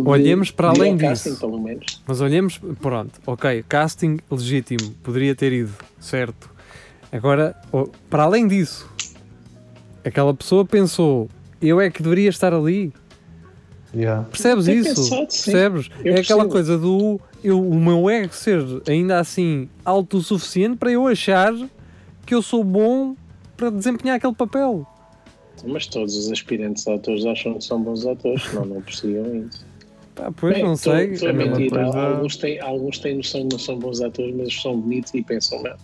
olhemos para além disso. Casting, mas olhemos, pronto, ok, casting legítimo, poderia ter ido, certo. Agora, para além disso, aquela pessoa pensou, eu é que deveria estar ali. Yeah. Percebes é isso? Pensado, Percebes? Eu é percebo. aquela coisa do eu, o meu ego ser ainda assim alto o suficiente para eu achar que eu sou bom para desempenhar aquele papel. Mas todos os aspirantes a atores acham que são bons atores, senão não percebiam isso. Pá, pois Bem, não tô, sei. Tô a mentir. Alguns, têm, alguns têm noção que não são bons atores, mas são bonitos e pensam, não,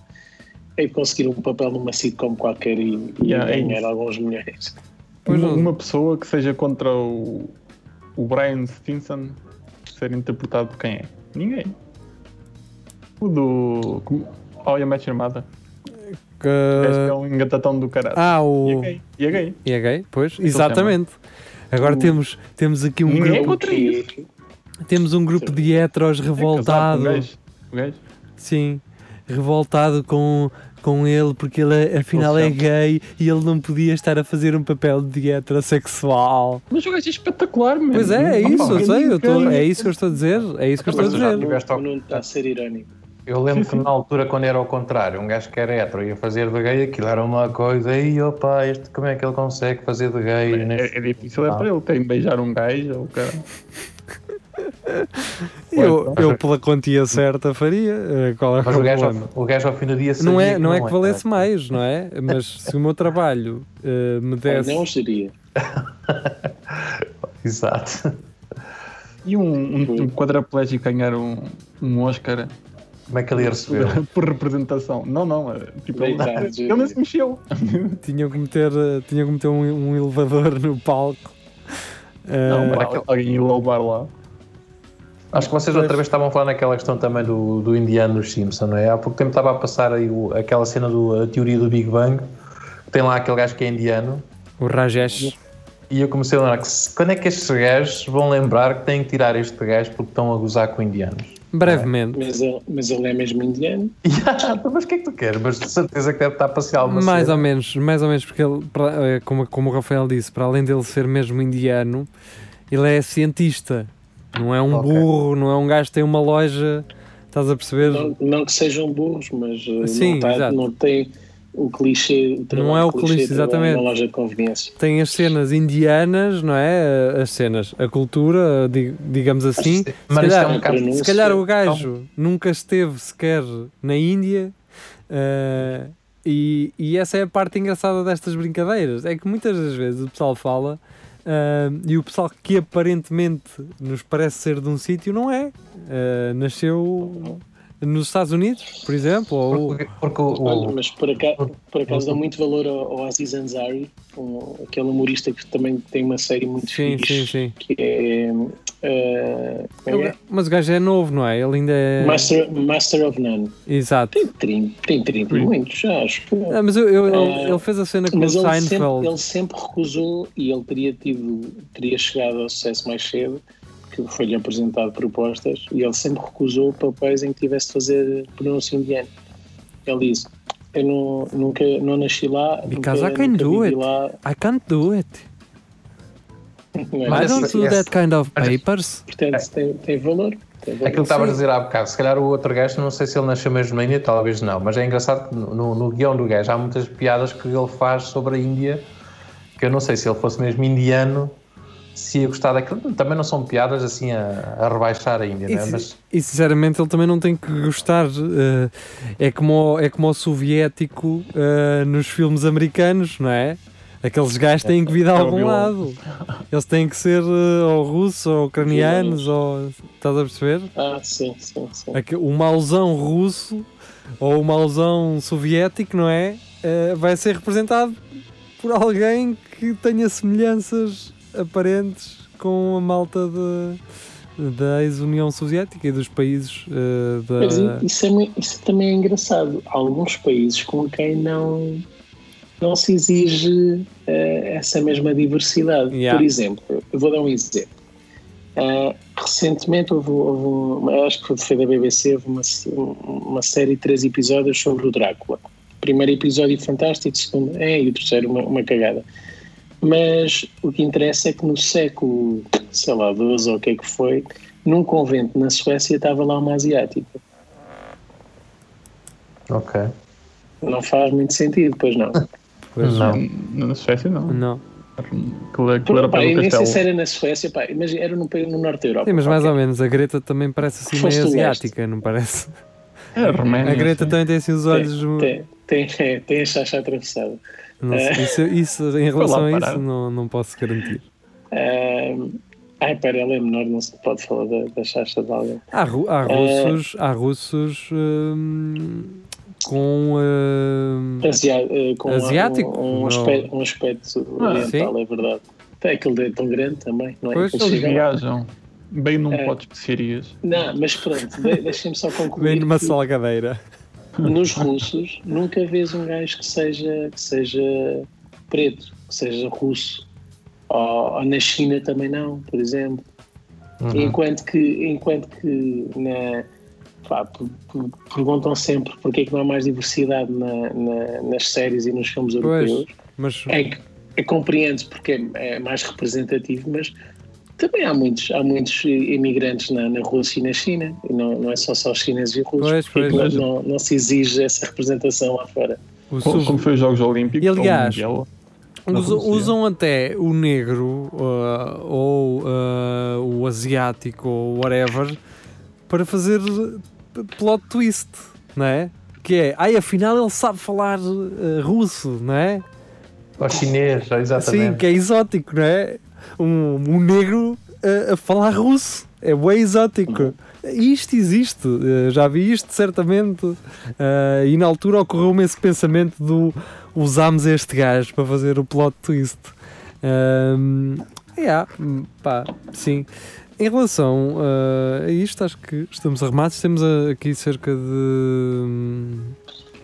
é conseguir um papel numa sitcom qualquer e, yeah, e é ganhar é alguns milhões. Uma, uma pessoa que seja contra o, o Brian Stinson ser interpretado por quem é? Ninguém. O do. How You Met Que... é um engatatão do caralho. Ah, o. E é gay. E é gay, e é gay pois, exatamente. Agora o... temos, temos aqui um Ninguém grupo. É temos um grupo de heteros revoltado. É gajo. Sim, revoltado com, com ele porque ele é, afinal é gay e ele não podia estar a fazer um papel de heterossexual. Mas o gajo é espetacular, mesmo. Pois é, é isso, eu sei, eu tô, é isso que eu estou a dizer. É isso que eu estou a dizer. Não está a ser irónico. Eu lembro sim, sim. que na altura, quando era ao contrário, um gajo que era hetero ia fazer de gay, aquilo era uma coisa, e opa, este, como é que ele consegue fazer de gay? É, é difícil, é para ele, tem beijar um gajo, ou cara. eu, eu, pela quantia certa, faria. Eh, qual é mas o gajo, o gajo ao fim do dia não é, não, é que valesse é. mais, não é? Mas se o meu trabalho uh, me desse. Não seria. Exato. E um, um, um quadraplégico ganhar um, um Oscar como é que ele ia receber? Por representação. Não, não. É, tipo, ele, ele nem se mexeu. tinham que meter, tinha que meter um, um elevador no palco. Não, uh, alguém ia levar lá. Acho que vocês outra vez estavam a falar naquela questão também do, do Indiano nos Simpson, não é? Há pouco tempo estava a passar aí o, aquela cena da teoria do Big Bang. Tem lá aquele gajo que é indiano. O Rajesh. E eu comecei a lembrar que quando é que estes gajos vão lembrar que têm que tirar este gajo porque estão a gozar com indianos? Brevemente. Mas, ele, mas ele é mesmo indiano. Yeah, mas o que é que tu queres? Mas de certeza que deve estar a passear alguma Mais cena. ou menos, mais ou menos, porque ele, eh, como, como o Rafael disse, para além dele ser mesmo indiano, ele é cientista. Não é um okay. burro, não é um gajo que tem uma loja. Estás a perceber? Não, não que sejam burros, mas eh, Sim, não, tá, não tem o clichê. Não é o clichê, clichê exatamente. Uma loja de conveniência. Tem as cenas indianas, não é? As cenas, a cultura, digamos assim. Se, se, calhar, é um se calhar o gajo nunca esteve sequer na Índia. Uh, e, e essa é a parte engraçada destas brincadeiras. É que muitas das vezes o pessoal fala. Uh, e o pessoal que aparentemente nos parece ser de um sítio não é. Uh, nasceu nos Estados Unidos, por exemplo? Ou... Porque, porque o, Olha, mas por acaso, por acaso dá muito valor ao, ao Aziz Ansari, um, aquele humorista que também tem uma série muito sim, fixe, sim, sim. que é, uh, é, Mas o gajo é novo, não é? Ele ainda é... Master, Master of None. Exato. Tem 30, tem 30 muitos, já acho. Que, ah, mas eu, eu, uh, ele fez a cena com o Seinfeld. Sempre, ele sempre recusou e ele teria, tido, teria chegado ao sucesso mais cedo que foi-lhe apresentado propostas e ele sempre recusou papéis em que tivesse de fazer pronúncia indiana. Ele disse: Eu não, nunca não nasci lá. Because nunca, I can do it. Lá. I can't do it. I don't do that kind of papers. Portanto, tem, tem valor. Aquilo que estavas a dizer há bocado, se calhar o outro gajo, não sei se ele nasceu mesmo na Índia, talvez não, mas é engraçado que no, no guião do gajo há muitas piadas que ele faz sobre a Índia, que eu não sei se ele fosse mesmo indiano, se ia gostar daquilo. Também não são piadas assim a, a rebaixar ainda, né? Mas... e sinceramente ele também não tem que gostar. Uh, é, como, é como o soviético uh, nos filmes americanos, não é? Aqueles gajos têm que vir de é algum lado. Eles têm que ser uh, ou russos ou ucranianos ou. Estás a perceber? Ah, sim, sim, sim. O mauzão russo ou o mauzão soviético, não é? Uh, vai ser representado por alguém que tenha semelhanças aparentes com a malta de, da ex-União Soviética e dos países uh, da. Mas isso, é, isso também é engraçado. Há alguns países com quem não, não se exige uh, essa mesma diversidade. Yeah. Por exemplo, eu vou dar um exemplo. Uh, recentemente houve, houve acho que foi da BBC, houve uma, uma série de três episódios sobre o Drácula. primeiro episódio fantástico, segundo é, e o terceiro uma, uma cagada. Mas o que interessa é que no século, sei lá, 12 ou o que é que foi, num convento na Suécia estava lá uma asiática. Ok. Não faz muito sentido, pois não. Pois não. Na Suécia não. Não. Aquilo, aquilo era pá, eu nem sei se era na Suécia, pá, mas era no, no norte da Europa. Sim, mas mais ou menos, a Greta também parece assim meio asiática, não parece? É, Roménia, a Greta sim. também tem assim os olhos. Tem, tem, tem, tem a chacha atravessada. Não, uh, isso, isso, em relação a isso, não, não posso garantir. Uh, ai, para ela é menor, não se pode falar da, da chacha de alguém. Há, há russos, uh, há russos hum, com, uh, Asia, uh, com asiático. Um, um, aspecto, um aspecto ah, oriental, sim? é verdade. Tem aquele dedo tão grande também, não é? Pois, eles viajam bem num uh, pote de especiarias. Não, mas pronto, deixem-me só concluir. Bem numa salgadeira. Nos russos, nunca vês um gajo que seja, que seja preto, que seja russo. Ou, ou na China também não, por exemplo. Uhum. Enquanto que, enquanto que na pá, perguntam sempre porque é que não há mais diversidade na, na, nas séries e nos filmes europeus. mas... É, é compreende porque é, é, mais representativo, mas também há muitos, há muitos imigrantes na, na Rússia e na China, e não, não é só, só os chineses e russos, pois, pois, não, não, se exige essa representação lá fora. O como, como foi os Jogos Olímpicos? E aliás, usam, usam até o negro uh, ou uh, o asiático ou whatever para fazer plot twist, não é? Que é, ai, afinal ele sabe falar uh, russo, não é? Ou chinês, exatamente. Sim, que é exótico, não é? Um, um negro uh, a falar russo, é bem exótico. Isto existe, uh, já vi isto certamente. e na altura ocorreu-me esse pensamento do usamos este gajo para fazer o plot twist. Um, yeah, pá, sim. Em relação uh, a isto, acho que estamos arrumados. Temos aqui cerca de.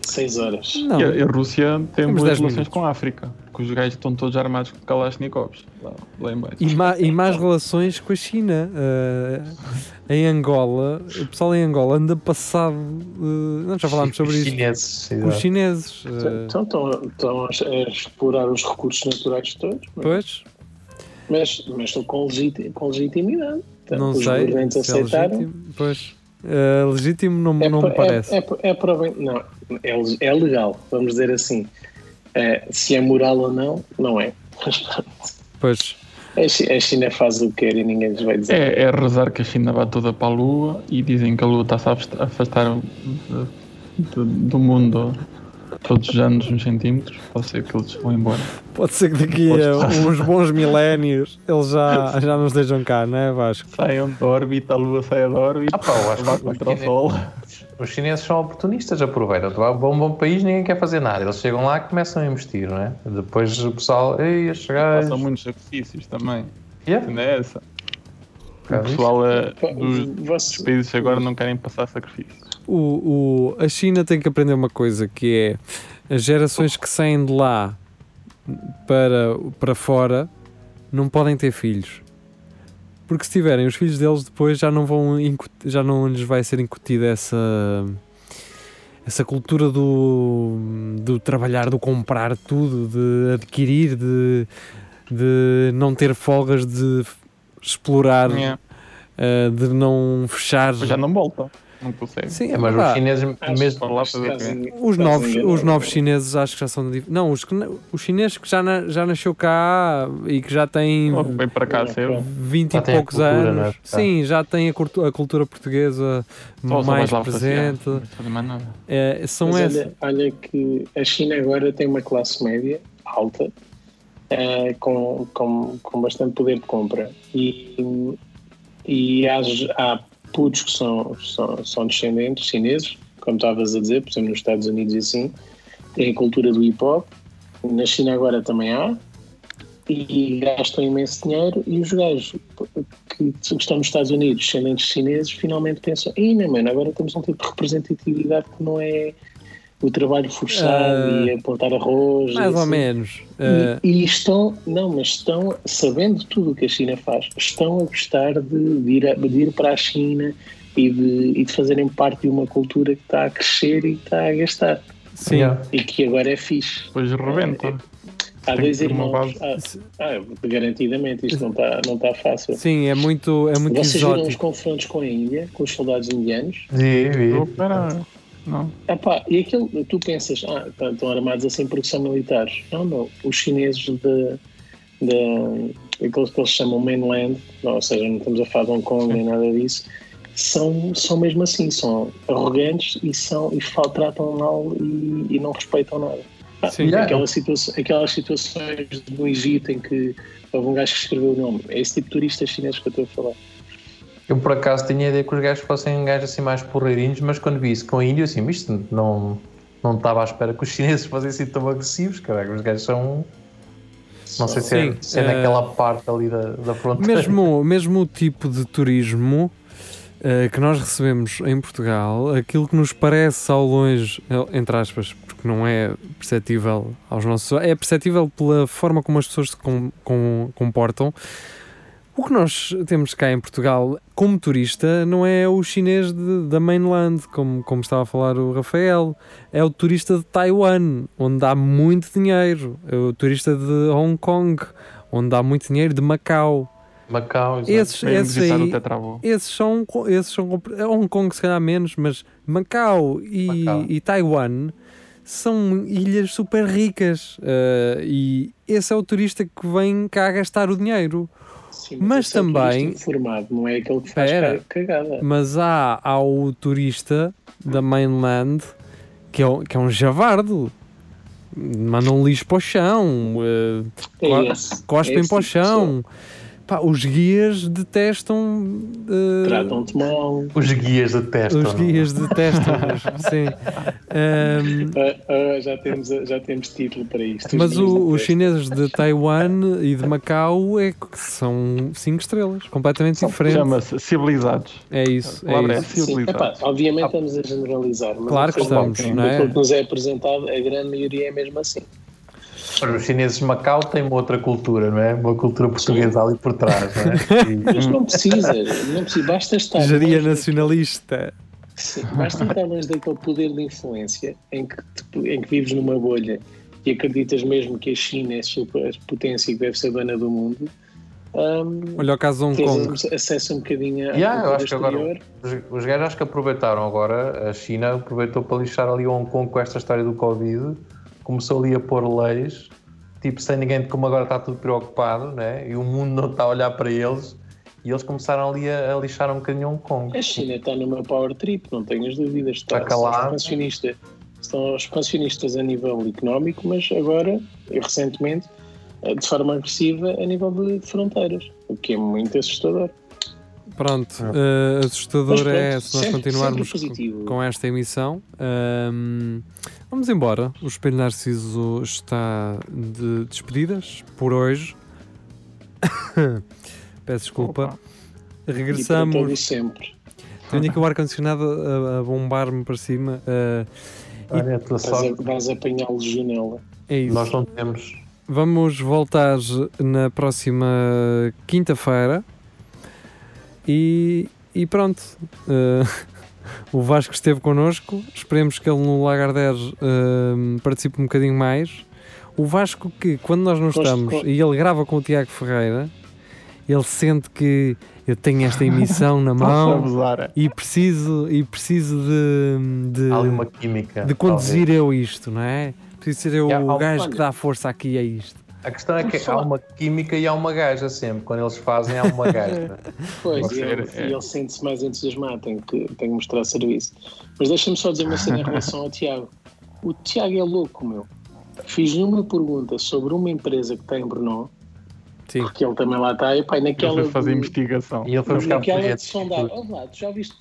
6 horas. Não. E a, a Rússia tem Temos boas relações com a África, porque os gajos estão todos armados com Kalashnikovs lá, lá em baixo. E, ma, e mais relações com a China. Uh, em Angola, o pessoal em Angola anda passado. Uh, não, já falámos sobre isso. Chineses, os chineses. Uh, então, estão, estão a explorar os recursos naturais todos. Mas... Pois. Mas, mas estou com, legit, com legitimidade. Portanto, não os sei. Se aceitaram. É legítimo, pois. Uh, legítimo não, é, não me parece. É, é, é, não, é, é legal, vamos dizer assim. É, se é moral ou não, não é. Pois. A China faz o que quer e ninguém lhes vai dizer. É, é rezar que a China vá toda para a Lua e dizem que a Lua está-se a afastar do, do, do mundo todos os anos uns centímetros, pode ser que eles vão embora. Pode ser que daqui a uns bons milénios eles já, já nos estejam cá, não é Vasco? Saiam da órbita, a Lua saia da órbita, ah, pá, eu acho que contra o Sol. Os chineses são oportunistas, aproveitam. Vai para um bom país, ninguém quer fazer nada. Eles chegam lá e começam a investir, não é? Depois o pessoal, ei, gajos... Passam muitos sacrifícios também. Yeah. Não é essa? O pessoal é, dos países agora não querem passar sacrifícios o, o, a China tem que aprender uma coisa que é as gerações que saem de lá para, para fora não podem ter filhos. Porque se tiverem, os filhos deles depois já não vão já não lhes vai ser incutida essa essa cultura do, do trabalhar, do comprar tudo, de adquirir, de, de não ter folgas, de explorar, yeah. uh, de não fechar. Já não voltam não consegue. Sim, é, mas os chineses mesmo lá fazer os novos, os novos chineses acho que já são não os os chineses que já na, já nasceu cá e que já têm bem para cá cedo 20 e poucos cultura, é? anos. É? Sim, já têm a, cultura, a cultura portuguesa Só mais presente. É, são mas olha, olha que a China agora tem uma classe média alta é, com, com, com bastante poder de compra e e há, há putos que são, são, são descendentes chineses, como estavas a dizer, por exemplo, nos Estados Unidos e assim, tem a cultura do hip hop. Na China agora também há. e gastam imenso dinheiro e os gajos que estão nos Estados Unidos, descendentes chineses, finalmente pensam, ainda mano, agora temos um tipo de representatividade que não é o trabalho forçado uh, e apontar arroz. Mais ou assim. menos. Uh, e, e, estão, não, mas estão, sabendo tudo o que a China faz, estão a gostar de, de, ir, a, de ir para a China e de, e de fazerem parte de uma cultura que está a crescer e que está a gastar. Sim. E que agora é fixe. Pois rebenta. É, Há dois irmãos. Ah, ah, garantidamente, isto não está não tá fácil. Sim, é muito, é muito Vocês exótico. viram os confrontos com a Índia, com os soldados indianos? Sim, vi. Não. Epá, e aquilo, tu pensas, ah, tá, estão armados assim porque são militares. Não, não. Os chineses de, de aqueles que eles chamam mainland, ou seja, não estamos a falar de Hong Kong nem nada disso, são, são mesmo assim, são arrogantes e, são, e tratam mal e, e não respeitam nada. Sim, aquelas, situa aquelas situações do Egito em que houve um gajo que escreveu o nome. É esse tipo de turistas chineses que eu estou a falar. Eu por acaso tinha a ideia que os gajos fossem gajos assim mais porreirinhos, mas quando vi isso com o índio, assim, isto não, não estava à espera que os chineses fossem assim tão agressivos, caralho, os gajos são. Não sei se, é, se é, naquela parte ali da, da fronteira. Mesmo, mesmo o tipo de turismo uh, que nós recebemos em Portugal, aquilo que nos parece ao longe, eh, entre aspas, porque não é perceptível aos nossos. é perceptível pela forma como as pessoas se com, com, comportam o que nós temos cá em Portugal como turista não é o chinês de, da mainland, como, como estava a falar o Rafael, é o turista de Taiwan, onde há muito dinheiro, é o turista de Hong Kong, onde há muito dinheiro, de Macau. Macau, exato. Esses, esses, aí, esses são, esses são Hong Kong se calhar menos, mas Macau e, Macau. e Taiwan são ilhas super ricas uh, e esse é o turista que vem cá gastar o dinheiro. Sim, mas, é também. Informado, não é aquele que faz Pera, cagada. Mas há, há o turista da mainland que é, que é um javardo. Mandam lixo para o chão, uh, é cospem é para o chão. Pessoa Pá, os guias detestam. Uh, Tratam-te mal. Os guias detestam. Os guias detestam, sim. Um, uh, uh, já, temos, já temos título para isto. Mas o, os chineses de Taiwan e de Macau é, são cinco estrelas, completamente diferentes. Chama-se civilizados. É isso. É, é isso. Sim, epá, obviamente estamos a generalizar. Mas claro que estamos. Não é? O que nos é apresentado, a grande maioria é mesmo assim. Os chineses de Macau têm uma outra cultura, não é? Uma cultura portuguesa ali por trás, não é? Mas não precisa, não precisa, basta estar. Geria nacionalista. Sim, basta estar longe daquele poder de influência em que, em que vives numa bolha e acreditas mesmo que a China é super potência e que deve ser dona do mundo. Um, Olha o caso de Hong Kong. Acesso um bocadinho a yeah, eu acho que agora, os, os gajos acho que aproveitaram agora, a China aproveitou para lixar ali Hong Kong com esta história do Covid começou ali a pôr leis, tipo, sem ninguém, como agora está tudo preocupado, né? e o mundo não está a olhar para eles, e eles começaram ali a, a lixar um bocadinho Hong Kong. A China está numa power trip, não tenho as dúvidas. Está, está calado. Expansionista. São expansionistas a nível económico, mas agora, e recentemente, eh, de forma agressiva a nível de fronteiras, o que é muito assustador. Pronto, uh, assustador pronto, é se nós sempre, continuarmos sempre com esta emissão. Um, vamos embora. O Espelho Narciso está de despedidas por hoje. Peço desculpa. Opa. Regressamos. sempre. Tenho aqui o ar-condicionado a, a bombar-me para cima. Uh, Olha, e... vais, a, vais apanhar legionela. É isso. Nós não temos. Vamos voltar na próxima quinta-feira e, e pronto. Uh, o Vasco esteve connosco. Esperemos que ele no Lagardère uh, participe um bocadinho mais. O Vasco, que quando nós não estamos e ele grava com o Tiago Ferreira, ele sente que eu tenho esta emissão na mão e preciso, e preciso de, de, uma química, de conduzir talvez. eu isto, não é? Preciso ser eu o gajo que dá força aqui a isto. A questão é que há uma química e há uma gaja sempre. Quando eles fazem, há uma gaja. pois, e ele, é. ele sente-se mais entusiasmado, tem que, tem que mostrar serviço. Mas deixa-me só dizer uma cena em relação ao Tiago. O Tiago é louco, meu. Fiz-lhe uma pergunta sobre uma empresa que está em Brno, Sim. porque ele também lá está, e pá, naquela. Ele foi fazer de, investigação. E ele foi buscar naquela de sondar. Oh, lá, tu já viste,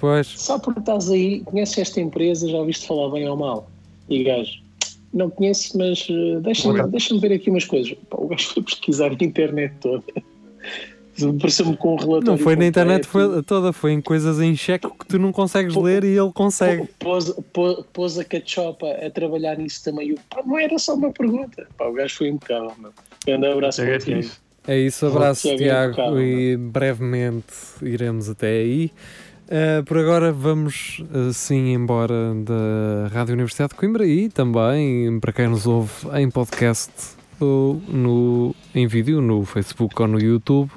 pois. Só porque estás aí, conheces esta empresa, já ouviste falar bem ou mal? E gajo, Não conheço, mas uh, deixa-me deixa ver aqui umas coisas. Pá, o gajo foi pesquisar a internet toda. Pareceu-me com um relatório. Não foi na internet foi, toda, foi em coisas em checo que tu não consegues pô, ler e ele consegue. Pôs, pôs, pôs a cachopa a trabalhar nisso também. Pá, não era só uma pergunta. Pá, o gajo foi impecável. Meu. Grande abraço para ti. É isso, abraço Tiago, impecável, e meu. brevemente iremos até aí. Uh, por agora vamos assim embora da Rádio Universidade de Coimbra e também para quem nos ouve em podcast ou no, em vídeo no Facebook ou no YouTube.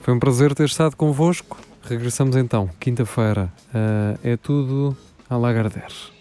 Foi um prazer ter estado convosco. Regressamos então, quinta-feira. Uh, é tudo a Lagardère.